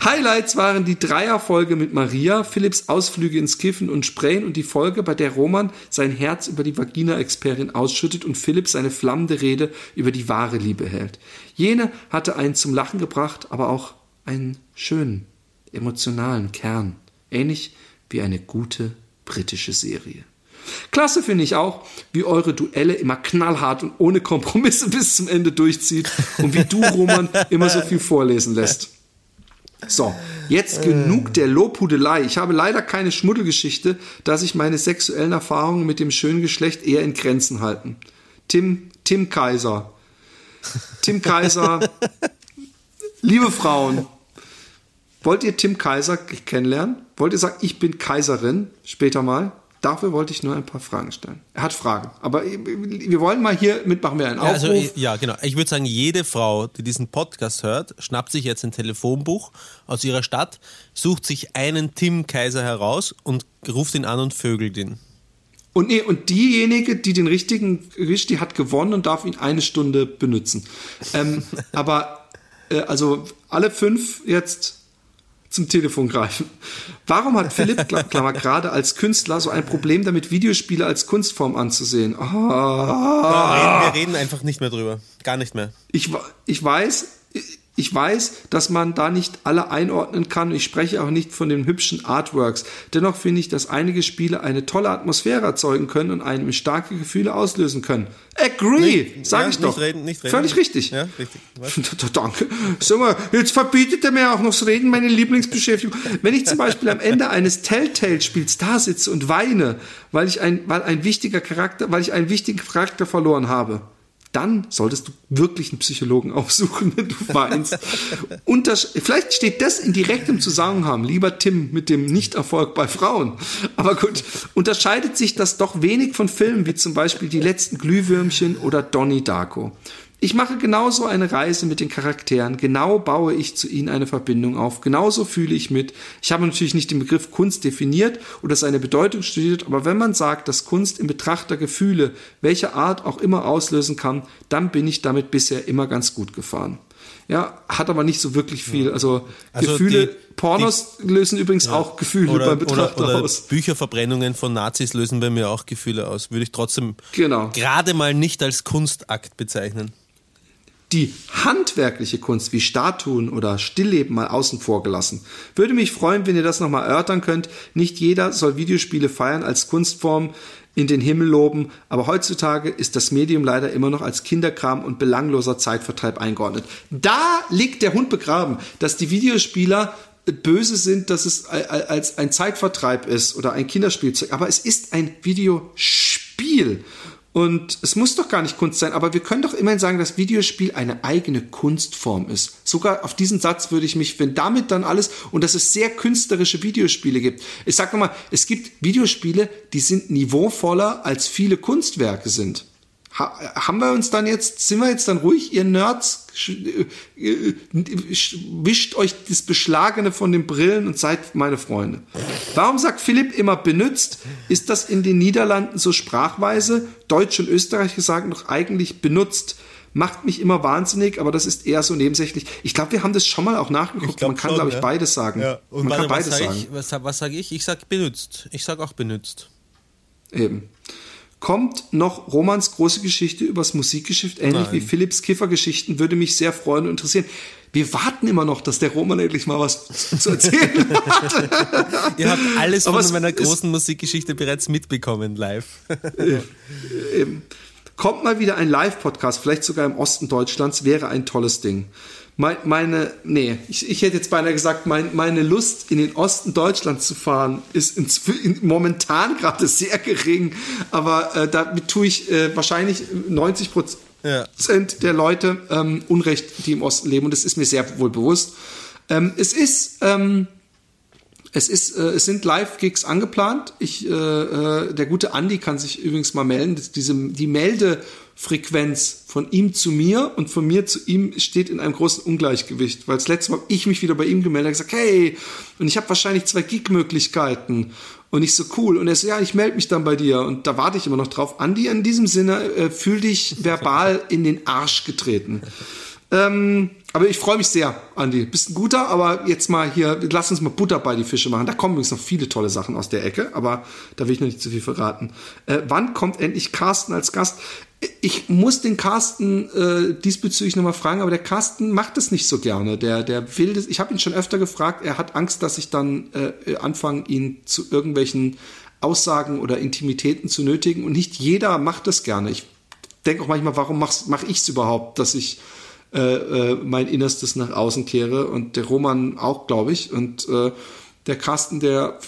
Highlights waren die Dreierfolge mit Maria, Philipps Ausflüge ins Kiffen und Sprayen und die Folge, bei der Roman sein Herz über die Vagina-Expertin ausschüttet und Philipp seine flammende Rede über die wahre Liebe hält. Jene hatte einen zum Lachen gebracht, aber auch einen schönen, emotionalen Kern. Ähnlich wie eine gute britische Serie. Klasse finde ich auch, wie eure Duelle immer knallhart und ohne Kompromisse [LAUGHS] bis zum Ende durchzieht und wie du, Roman, immer so viel vorlesen lässt. So, jetzt genug der Lobhudelei. Ich habe leider keine Schmuddelgeschichte, da sich meine sexuellen Erfahrungen mit dem schönen Geschlecht eher in Grenzen halten. Tim, Tim Kaiser. Tim Kaiser. [LAUGHS] Liebe Frauen, wollt ihr Tim Kaiser kennenlernen? Wollt ihr sagen, ich bin Kaiserin später mal? Dafür wollte ich nur ein paar Fragen stellen. Er hat Fragen, aber wir wollen mal hier mitmachen wir einen Aufruf. Ja, also, ja, genau. Ich würde sagen, jede Frau, die diesen Podcast hört, schnappt sich jetzt ein Telefonbuch aus ihrer Stadt, sucht sich einen Tim Kaiser heraus und ruft ihn an und vögelt ihn. Und nee, und diejenige, die den richtigen erwischt, die hat gewonnen und darf ihn eine Stunde benutzen. Ähm, [LAUGHS] aber äh, also alle fünf jetzt zum Telefon greifen. Warum hat Philipp [LAUGHS] Klammer gerade als Künstler so ein Problem damit, Videospiele als Kunstform anzusehen? Oh. Ja, reden, wir reden einfach nicht mehr drüber. Gar nicht mehr. Ich, ich weiß, ich weiß, dass man da nicht alle einordnen kann. Ich spreche auch nicht von den hübschen Artworks. Dennoch finde ich, dass einige Spiele eine tolle Atmosphäre erzeugen können und einem starke Gefühle auslösen können. Agree, nicht, sag ja, ich doch. Reden, reden. Völlig richtig. Ja, richtig. [LAUGHS] Danke. Sag mal, jetzt verbietet er mir auch noch das Reden, meine Lieblingsbeschäftigung. Wenn ich zum Beispiel am Ende eines Telltale-Spiels da sitze und weine, weil ich ein, weil ein wichtiger Charakter, weil ich einen wichtigen Charakter verloren habe, dann solltest du wirklich einen Psychologen [LAUGHS] aufsuchen, wenn du weinst. Und das, vielleicht steht das in direktem Zusammenhang, lieber Tim, mit dem Nichterfolg bei Frauen. Aber gut, unterscheidet sich das doch wenig von Filmen wie zum Beispiel Die letzten Glühwürmchen oder Donnie Darko. Ich mache genauso eine Reise mit den Charakteren, genau baue ich zu ihnen eine Verbindung auf, genauso fühle ich mit. Ich habe natürlich nicht den Begriff Kunst definiert oder seine Bedeutung studiert, aber wenn man sagt, dass Kunst im Betrachter Gefühle, welcher Art auch immer auslösen kann, dann bin ich damit bisher immer ganz gut gefahren. Ja, hat aber nicht so wirklich viel. Also, also Gefühle, die, Pornos die, lösen übrigens ja. auch Gefühle oder, beim Betrachter oder, oder aus. Bücherverbrennungen von Nazis lösen bei mir auch Gefühle aus. Würde ich trotzdem genau. gerade mal nicht als Kunstakt bezeichnen die handwerkliche Kunst wie Statuen oder Stillleben mal außen vor gelassen. Würde mich freuen, wenn ihr das nochmal erörtern könnt. Nicht jeder soll Videospiele feiern als Kunstform in den Himmel loben, aber heutzutage ist das Medium leider immer noch als Kinderkram und belangloser Zeitvertreib eingeordnet. Da liegt der Hund begraben, dass die Videospieler böse sind, dass es als ein Zeitvertreib ist oder ein Kinderspielzeug, aber es ist ein Videospiel. Und es muss doch gar nicht Kunst sein, aber wir können doch immerhin sagen, dass Videospiel eine eigene Kunstform ist. Sogar auf diesen Satz würde ich mich, wenn damit dann alles, und dass es sehr künstlerische Videospiele gibt. Ich sag nochmal, es gibt Videospiele, die sind niveauvoller als viele Kunstwerke sind haben wir uns dann jetzt, sind wir jetzt dann ruhig, ihr Nerds, äh, wischt euch das Beschlagene von den Brillen und seid meine Freunde. Warum sagt Philipp immer benutzt? Ist das in den Niederlanden so Sprachweise? Deutsch und Österreich sagen doch eigentlich benutzt. Macht mich immer wahnsinnig, aber das ist eher so nebensächlich. Ich glaube, wir haben das schon mal auch nachgeguckt. Man kann, glaube ich, ja. beides sagen. Ja. Und Man kann beides was sagen. Ich, was, was sage ich? Ich sage benutzt. Ich sage auch benutzt. Eben kommt noch Romans große Geschichte übers Musikgeschäft, ähnlich Nein. wie Philipps Kiffergeschichten, würde mich sehr freuen und interessieren. Wir warten immer noch, dass der Roman endlich mal was [LAUGHS] zu erzählen hat. Ihr habt alles von meiner großen Musikgeschichte bereits mitbekommen, live. Kommt mal wieder ein Live-Podcast, vielleicht sogar im Osten Deutschlands, wäre ein tolles Ding meine, nee, ich, ich hätte jetzt beinahe gesagt, mein, meine Lust in den Osten Deutschlands zu fahren ist in, in, momentan gerade sehr gering, aber äh, damit tue ich äh, wahrscheinlich 90 Prozent ja. der Leute ähm, Unrecht, die im Osten leben und das ist mir sehr wohl bewusst. Ähm, es ist, ähm, es ist, äh, es sind Live-Gigs angeplant. Ich, äh, äh, der gute Andi kann sich übrigens mal melden. Diese, die Melde Frequenz von ihm zu mir und von mir zu ihm steht in einem großen Ungleichgewicht, weil das letzte Mal ich mich wieder bei ihm gemeldet habe, gesagt, hey, und ich habe wahrscheinlich zwei Gig-Möglichkeiten und ich so cool und er so, ja, ich melde mich dann bei dir und da warte ich immer noch drauf. Andi, in diesem Sinne, äh, fühl dich verbal in den Arsch getreten. Ähm, aber ich freue mich sehr, Andi. Bist ein guter, aber jetzt mal hier, lass uns mal Butter bei die Fische machen. Da kommen übrigens noch viele tolle Sachen aus der Ecke, aber da will ich noch nicht zu viel verraten. Äh, wann kommt endlich Carsten als Gast? Ich muss den Carsten äh, diesbezüglich nochmal fragen, aber der Carsten macht es nicht so gerne. Der, der will das, ich habe ihn schon öfter gefragt, er hat Angst, dass ich dann äh, anfange, ihn zu irgendwelchen Aussagen oder Intimitäten zu nötigen. Und nicht jeder macht das gerne. Ich denke auch manchmal, warum mache mach ich es überhaupt, dass ich äh, äh, mein Innerstes nach außen kehre und der Roman auch, glaube ich. Und äh, der Carsten, der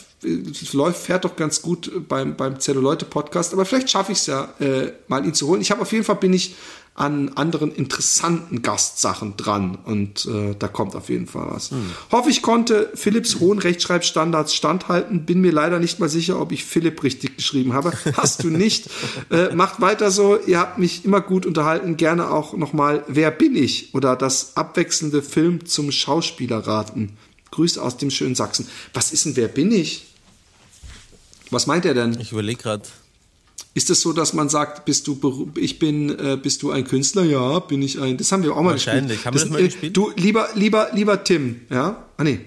läuft, fährt doch ganz gut beim, beim Zelluleute-Podcast, aber vielleicht schaffe ich es ja, äh, mal ihn zu holen. Ich habe auf jeden Fall bin ich an anderen interessanten Gastsachen dran und äh, da kommt auf jeden Fall was. Hm. Hoffe, ich konnte Philipps hohen Rechtschreibstandards standhalten. Bin mir leider nicht mal sicher, ob ich Philipp richtig geschrieben habe. Hast du nicht. [LAUGHS] äh, macht weiter so. Ihr habt mich immer gut unterhalten. Gerne auch nochmal Wer bin ich? Oder das abwechselnde Film zum Schauspieler raten. Grüße aus dem schönen Sachsen. Was ist denn Wer bin ich? Was meint er denn? Ich überlege gerade. Ist es das so, dass man sagt, bist du, ich bin, äh, bist du ein Künstler? Ja, bin ich ein. Das haben wir auch mal Wahrscheinlich. gespielt. Haben wir das mal äh, gespielt? Du, lieber, lieber, lieber Tim, ja? Ah, nee.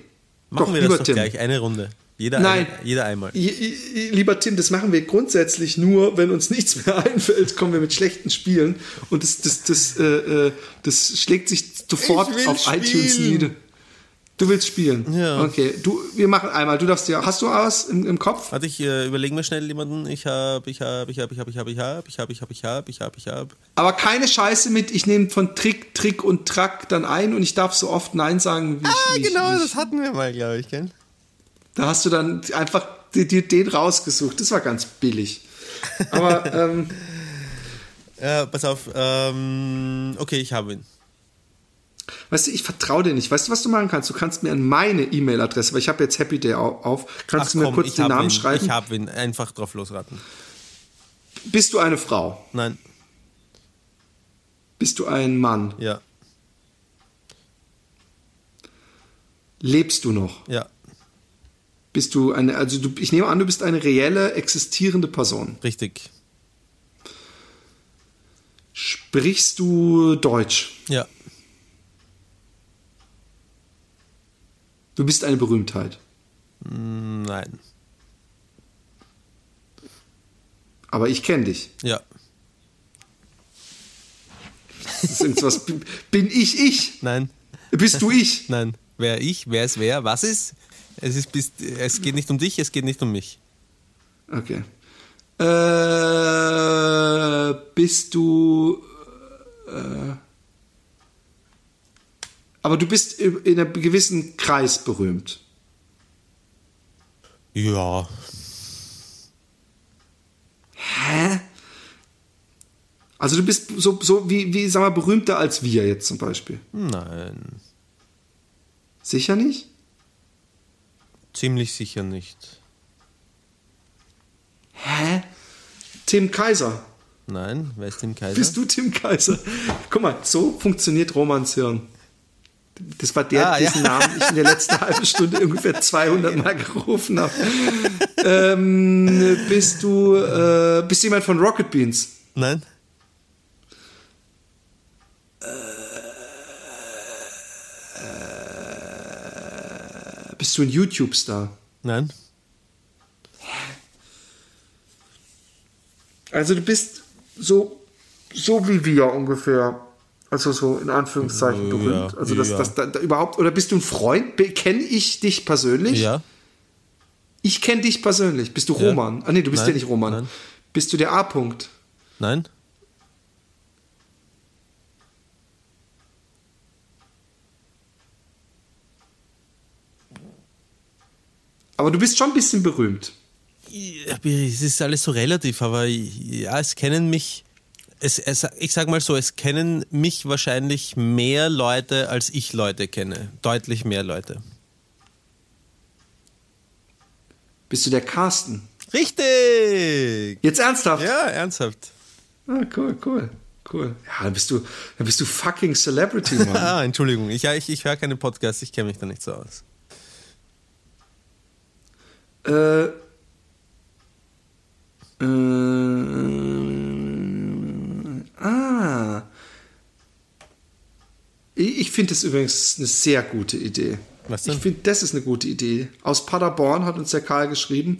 Machen doch, wir lieber das doch Tim. gleich, eine Runde. Jeder, Nein. Ein, jeder einmal. Lieber Tim, das machen wir grundsätzlich nur, wenn uns nichts mehr [LAUGHS] einfällt, kommen wir mit schlechten Spielen und das, das, das, äh, äh, das schlägt sich sofort auf iTunes spielen. nieder. Du willst spielen? Ja. Okay, du, wir machen einmal. Du darfst ja. Hast du was im, im Kopf? Warte, ich äh, überlege mir schnell jemanden. Ich hab, ich hab, ich hab, ich hab, ich hab, ich hab, ich hab, ich hab, ich hab, ich hab, ich hab. Aber keine Scheiße mit, ich nehme von Trick, Trick und Track dann ein und ich darf so oft Nein sagen, wie ich. Ah, genau, ich, das hatten wir mal, glaube ich, gell? Da hast du dann einfach dir den rausgesucht. Das war ganz billig. Aber ähm, Äh, pass auf, ähm, okay, ich habe ihn. Weißt du, ich vertraue dir nicht. Weißt du, was du machen kannst? Du kannst mir an meine E-Mail-Adresse, weil ich habe jetzt Happy Day au- auf, kannst du mir kurz ich den Namen ihn, schreiben? Ich habe ihn, einfach drauf losraten. Bist du eine Frau? Nein, Bist du ein Mann? ja, Lebst du noch? ja, Bist du eine, also du, ich nehme an, du bist eine reelle, existierende Person. richtig. Sprichst du Deutsch? Ja, Du bist eine Berühmtheit. nein, Aber ich kenne dich. ja, irgendwas. [LAUGHS] Bin ich ich? nein, Bist du ich? [LAUGHS] nein. Wer ich, wer ist wer, was ist? Es, ist bist, es geht nicht um dich, es geht nicht um mich. Okay. Äh, bist du. Äh, aber du bist in einem gewissen Kreis berühmt. Ja, Hä? Also du bist so, so wie, wie, sag mal, berühmter als wir jetzt zum Beispiel. nein, Sicher nicht? ziemlich sicher nicht. Hä? Tim Kaiser. Nein, wer ist Tim Kaiser? Bist du Tim Kaiser? Guck mal, so funktioniert Romans Hirn. Das war der, Ah, ja. dessen Namen ich in der letzten [LAUGHS] halben Stunde ungefähr 200 Mal gerufen habe. ähm, bist du, äh, bist du jemand von Rocket Beans? Nein, Äh, Bist du ein YouTube-Star? nein, Also du bist so, so wie wir ungefähr. Also so in Anführungszeichen Ja, berühmt. Also das, ja. das, da, da überhaupt, oder bist du ein Freund? Kenne ich dich persönlich? ja, Ich kenne dich persönlich. Bist du Ja. Roman? Ah nee, du bist Nein, ja nicht Roman. nein. Bist du der A-Punkt? nein, Aber du bist schon ein bisschen berühmt. Ja, Es ist alles so relativ, aber ja, es kennen mich, es, es, ich sag mal so, es kennen mich wahrscheinlich mehr Leute, als ich Leute kenne. Deutlich mehr Leute. Bist du der Carsten? Richtig! Jetzt ernsthaft? Ja, ernsthaft. Ah, cool, cool, cool. Ja, dann bist du, dann bist du fucking Celebrity, Mann. [LAUGHS] Ah, Entschuldigung, ich, ich, ich höre keine Podcasts, ich kenne mich da nicht so aus. äh, äh, ah. Ich, finde das übrigens eine sehr gute Idee. Was denn? Ich finde, das ist eine gute Idee. Aus Paderborn hat uns der Karl geschrieben.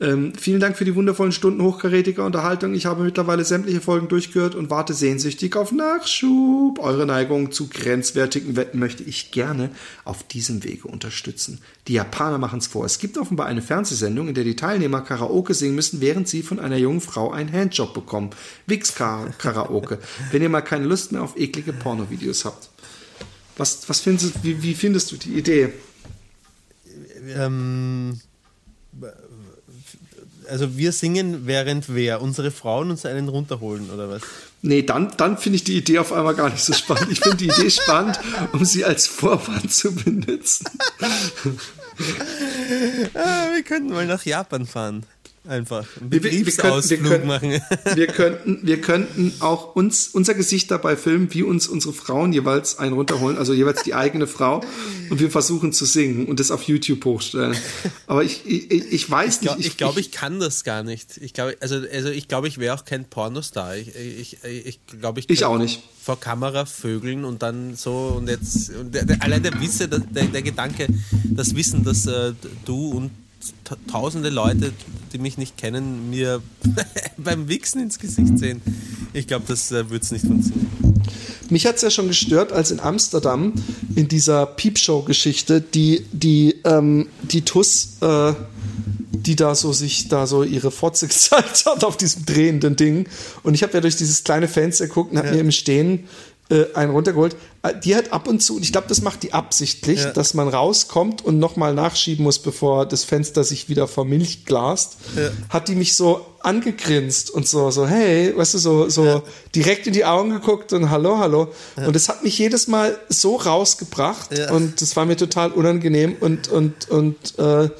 Ähm, vielen Dank für die wundervollen Stunden hochkarätiger Unterhaltung. Ich habe mittlerweile sämtliche Folgen durchgehört und warte sehnsüchtig auf Nachschub. Eure Neigung zu grenzwertigen Wetten möchte ich gerne auf diesem Wege unterstützen. Die Japaner machen es vor. Es gibt offenbar eine Fernsehsendung, in der die Teilnehmer Karaoke singen müssen, während sie von einer jungen Frau einen Handjob bekommen. Wix-Karaoke. [LAUGHS] Wenn ihr mal keine Lust mehr auf eklige Pornovideos habt. Was, was findest du, wie, wie findest du die Idee? Ähm, also wir singen, während wer? Unsere Frauen uns einen runterholen, oder was? Nee, dann, dann finde ich die Idee auf einmal gar nicht so spannend. Ich finde die Idee spannend, um sie als Vorwand zu benutzen. Ah, wir könnten mal nach Japan fahren. Einfach. Einen Wir- wir- könnten- wir könnten- machen. [LAUGHS] Wir könnten, wir könnten auch uns, unser Gesicht dabei filmen, wie uns unsere Frauen jeweils einen runterholen, also jeweils die eigene Frau, und wir versuchen zu singen und das auf YouTube hochstellen. Aber ich, ich, ich weiß Ich glaube, nicht. ich, glaub, ich kann das gar nicht. Ich glaube, also, also ich glaube, ich wäre auch kein Pornostar. Ich, ich, ich glaube, ich, Ich auch nicht. Vor Kamera vögeln und dann so und jetzt und der, der, allein der Wisse, der, der, Gedanke, das Wissen, dass äh, du und tausende Leute, die mich nicht kennen, mir [LAUGHS] beim Wichsen ins Gesicht sehen. Ich glaube, das äh, wird es nicht funktionieren. Mich hat's ja schon gestört, als in Amsterdam in dieser Peepshow-Geschichte die, die, ähm, die Tuss, äh, die da so sich da so ihre Fotze [LAUGHS] gezeigt hat auf diesem drehenden Ding. Und ich habe ja durch dieses kleine Fenster geguckt und habe mir im Stehen äh, einen runtergeholt. Äh, Die hat ab und zu, und ich glaube, das macht die absichtlich, Ja. dass man rauskommt und nochmal nachschieben muss, bevor das Fenster sich wieder vermilchglast, Ja. hat die mich so angegrinst und so, so, hey, weißt du, so, so direkt in die Augen geguckt und hallo, hallo. Und das hat mich jedes Mal so rausgebracht Ja. und das war mir total unangenehm und, und, und äh,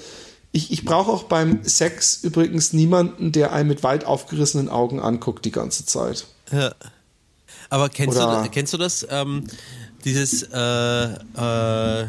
ich, ich brauche auch beim Sex übrigens niemanden, der einen mit weit aufgerissenen Augen anguckt die ganze Zeit. Ja. Aber kennst, Oder- du, kennst du das? Ähm, dieses äh, äh,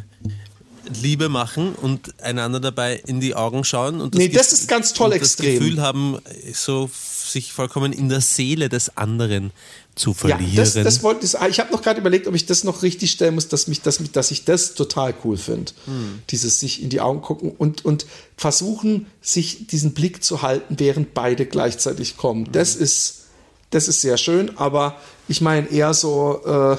Liebe machen und einander dabei in die Augen schauen und Nee, Ge- das ist ganz toll und extrem. Das Gefühl haben, so sich vollkommen in der Seele des anderen zu Ja, verlieren. das, das wollte ich. Ich habe noch gerade überlegt, ob ich das noch richtig stellen muss, dass mich, dass mich, dass ich das total cool finde. Hm. Dieses sich in die Augen gucken und und versuchen, sich diesen Blick zu halten, während beide gleichzeitig kommen. Hm. Das ist, das ist sehr schön. Aber ich meine eher so, äh,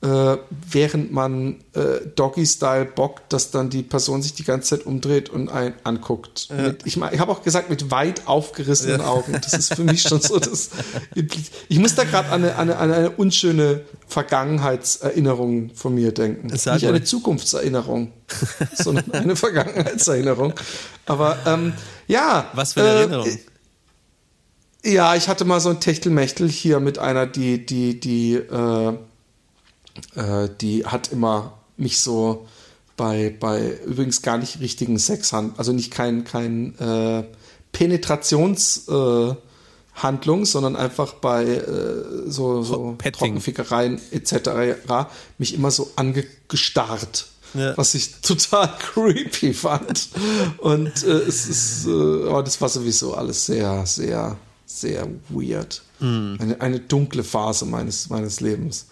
äh, während man äh, Doggy-Style bockt, dass dann die Person sich die ganze Zeit umdreht und einen anguckt. Mit, ich mein, ich habe auch gesagt, mit weit aufgerissenen Augen. Das ist für mich schon so [LAUGHS] das. Ich muss da gerade an eine, an, eine, an eine unschöne Vergangenheitserinnerung von mir denken. Sag Nicht eine mal. Zukunftserinnerung, sondern eine [LAUGHS] Vergangenheitserinnerung. Aber ähm, ja. Was für eine äh, Erinnerung. Ja, ich hatte mal so ein Techtelmechtel hier mit einer, die, die, die, äh, äh, die hat immer mich so bei, bei übrigens gar nicht richtigen Sex, also nicht kein, kein äh, Penetrationshandlung, äh, sondern einfach bei äh, so, so Petting. Trockenfickereien etc. mich immer so angestarrt. Ja. Was ich [LAUGHS] total creepy fand. Und äh, es ist, äh, aber das war sowieso alles sehr, sehr, sehr weird. Eine, eine dunkle Phase meines, meines Lebens.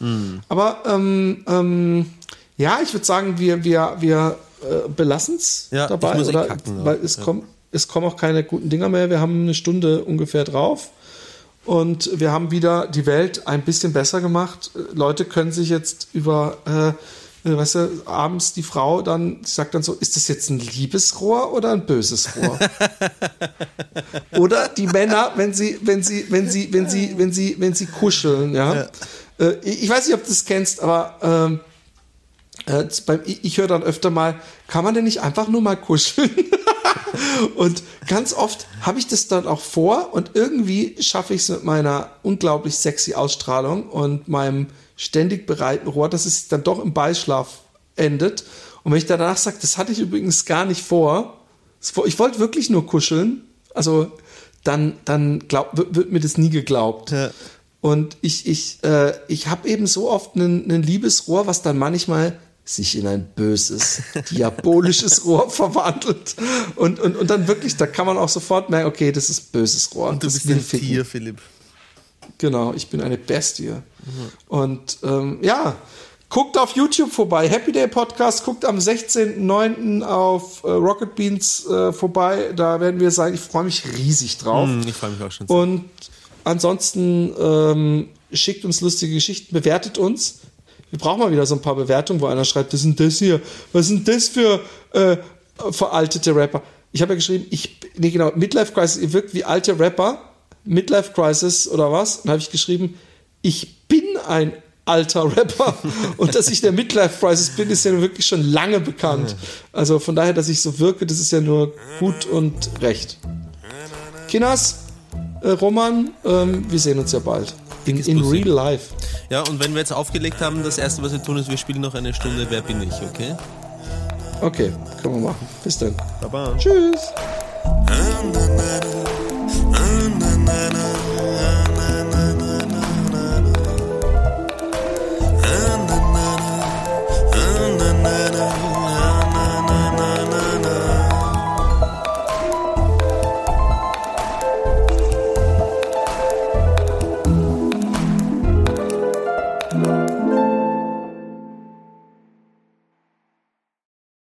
Aber ähm, ähm, ja, ich würde sagen, wir, wir, wir äh, belassen es Ja, dabei. oder, kacken, weil ja. es, kommt, es kommen auch keine guten Dinger mehr. Wir haben eine Stunde ungefähr drauf. Und wir haben wieder die Welt ein bisschen besser gemacht. Leute können sich jetzt über, äh, weißt du, abends die Frau dann sagt dann so, ist das jetzt ein Liebesrohr oder ein böses Rohr? [LAUGHS] oder die Männer, wenn sie, wenn sie, wenn sie, wenn sie, wenn sie, wenn sie kuscheln, ja. Äh, ich weiß nicht, ob du das kennst, aber ähm, äh, beim, ich, ich höre dann öfter mal, kann man denn nicht einfach nur mal kuscheln? [LAUGHS] und ganz oft habe ich das dann auch vor und irgendwie schaffe ich es mit meiner unglaublich sexy Ausstrahlung und meinem ständig bereiten Rohr, dass es dann doch im Beischlaf endet. Und wenn ich danach sage, das hatte ich übrigens gar nicht vor, ich wollte wirklich nur kuscheln, also dann, dann glaub, wird, mir das nie geglaubt. Ja. Und ich, ich, äh, ich habe eben so oft ein Liebesrohr, was dann manchmal sich in ein böses, [LAUGHS] diabolisches Rohr verwandelt. Und, und, und dann wirklich, da kann man auch sofort merken, okay, das ist böses Rohr. Und du das bist ein ficken. Tier, Philipp. Genau, ich bin eine Bestie. Und ähm, ja, guckt auf YouTube vorbei. Happy Day Podcast, guckt am 16.09. auf äh, Rocket Beans äh, vorbei. Da werden wir sein. Ich freue mich riesig drauf. Hm, Ich freue mich auch schon. sehr. Und ansonsten ähm, schickt uns lustige Geschichten, bewertet uns. Wir brauchen mal wieder so ein paar Bewertungen, wo einer schreibt, ist denn das hier? Was sind das für äh, veraltete Rapper? Ich habe ja geschrieben, ich, nee genau, Midlife Crisis, ihr wirkt wie alte Rapper. Midlife Crisis oder was? Und habe ich geschrieben, ich bin ein alter Rapper. [LAUGHS] Und dass ich der Midlife Crisis bin, ist ja wirklich schon lange bekannt. Also von daher, dass ich so wirke, das ist ja nur gut und recht. Kinas, äh, Roman, ähm, wir sehen uns ja bald. In, in real life. Ja, und wenn wir jetzt aufgelegt haben, das erste, was wir tun, ist, wir spielen noch eine Stunde Wer bin ich, okay? Okay, können wir machen. Bis dann. Baba. Tschüss.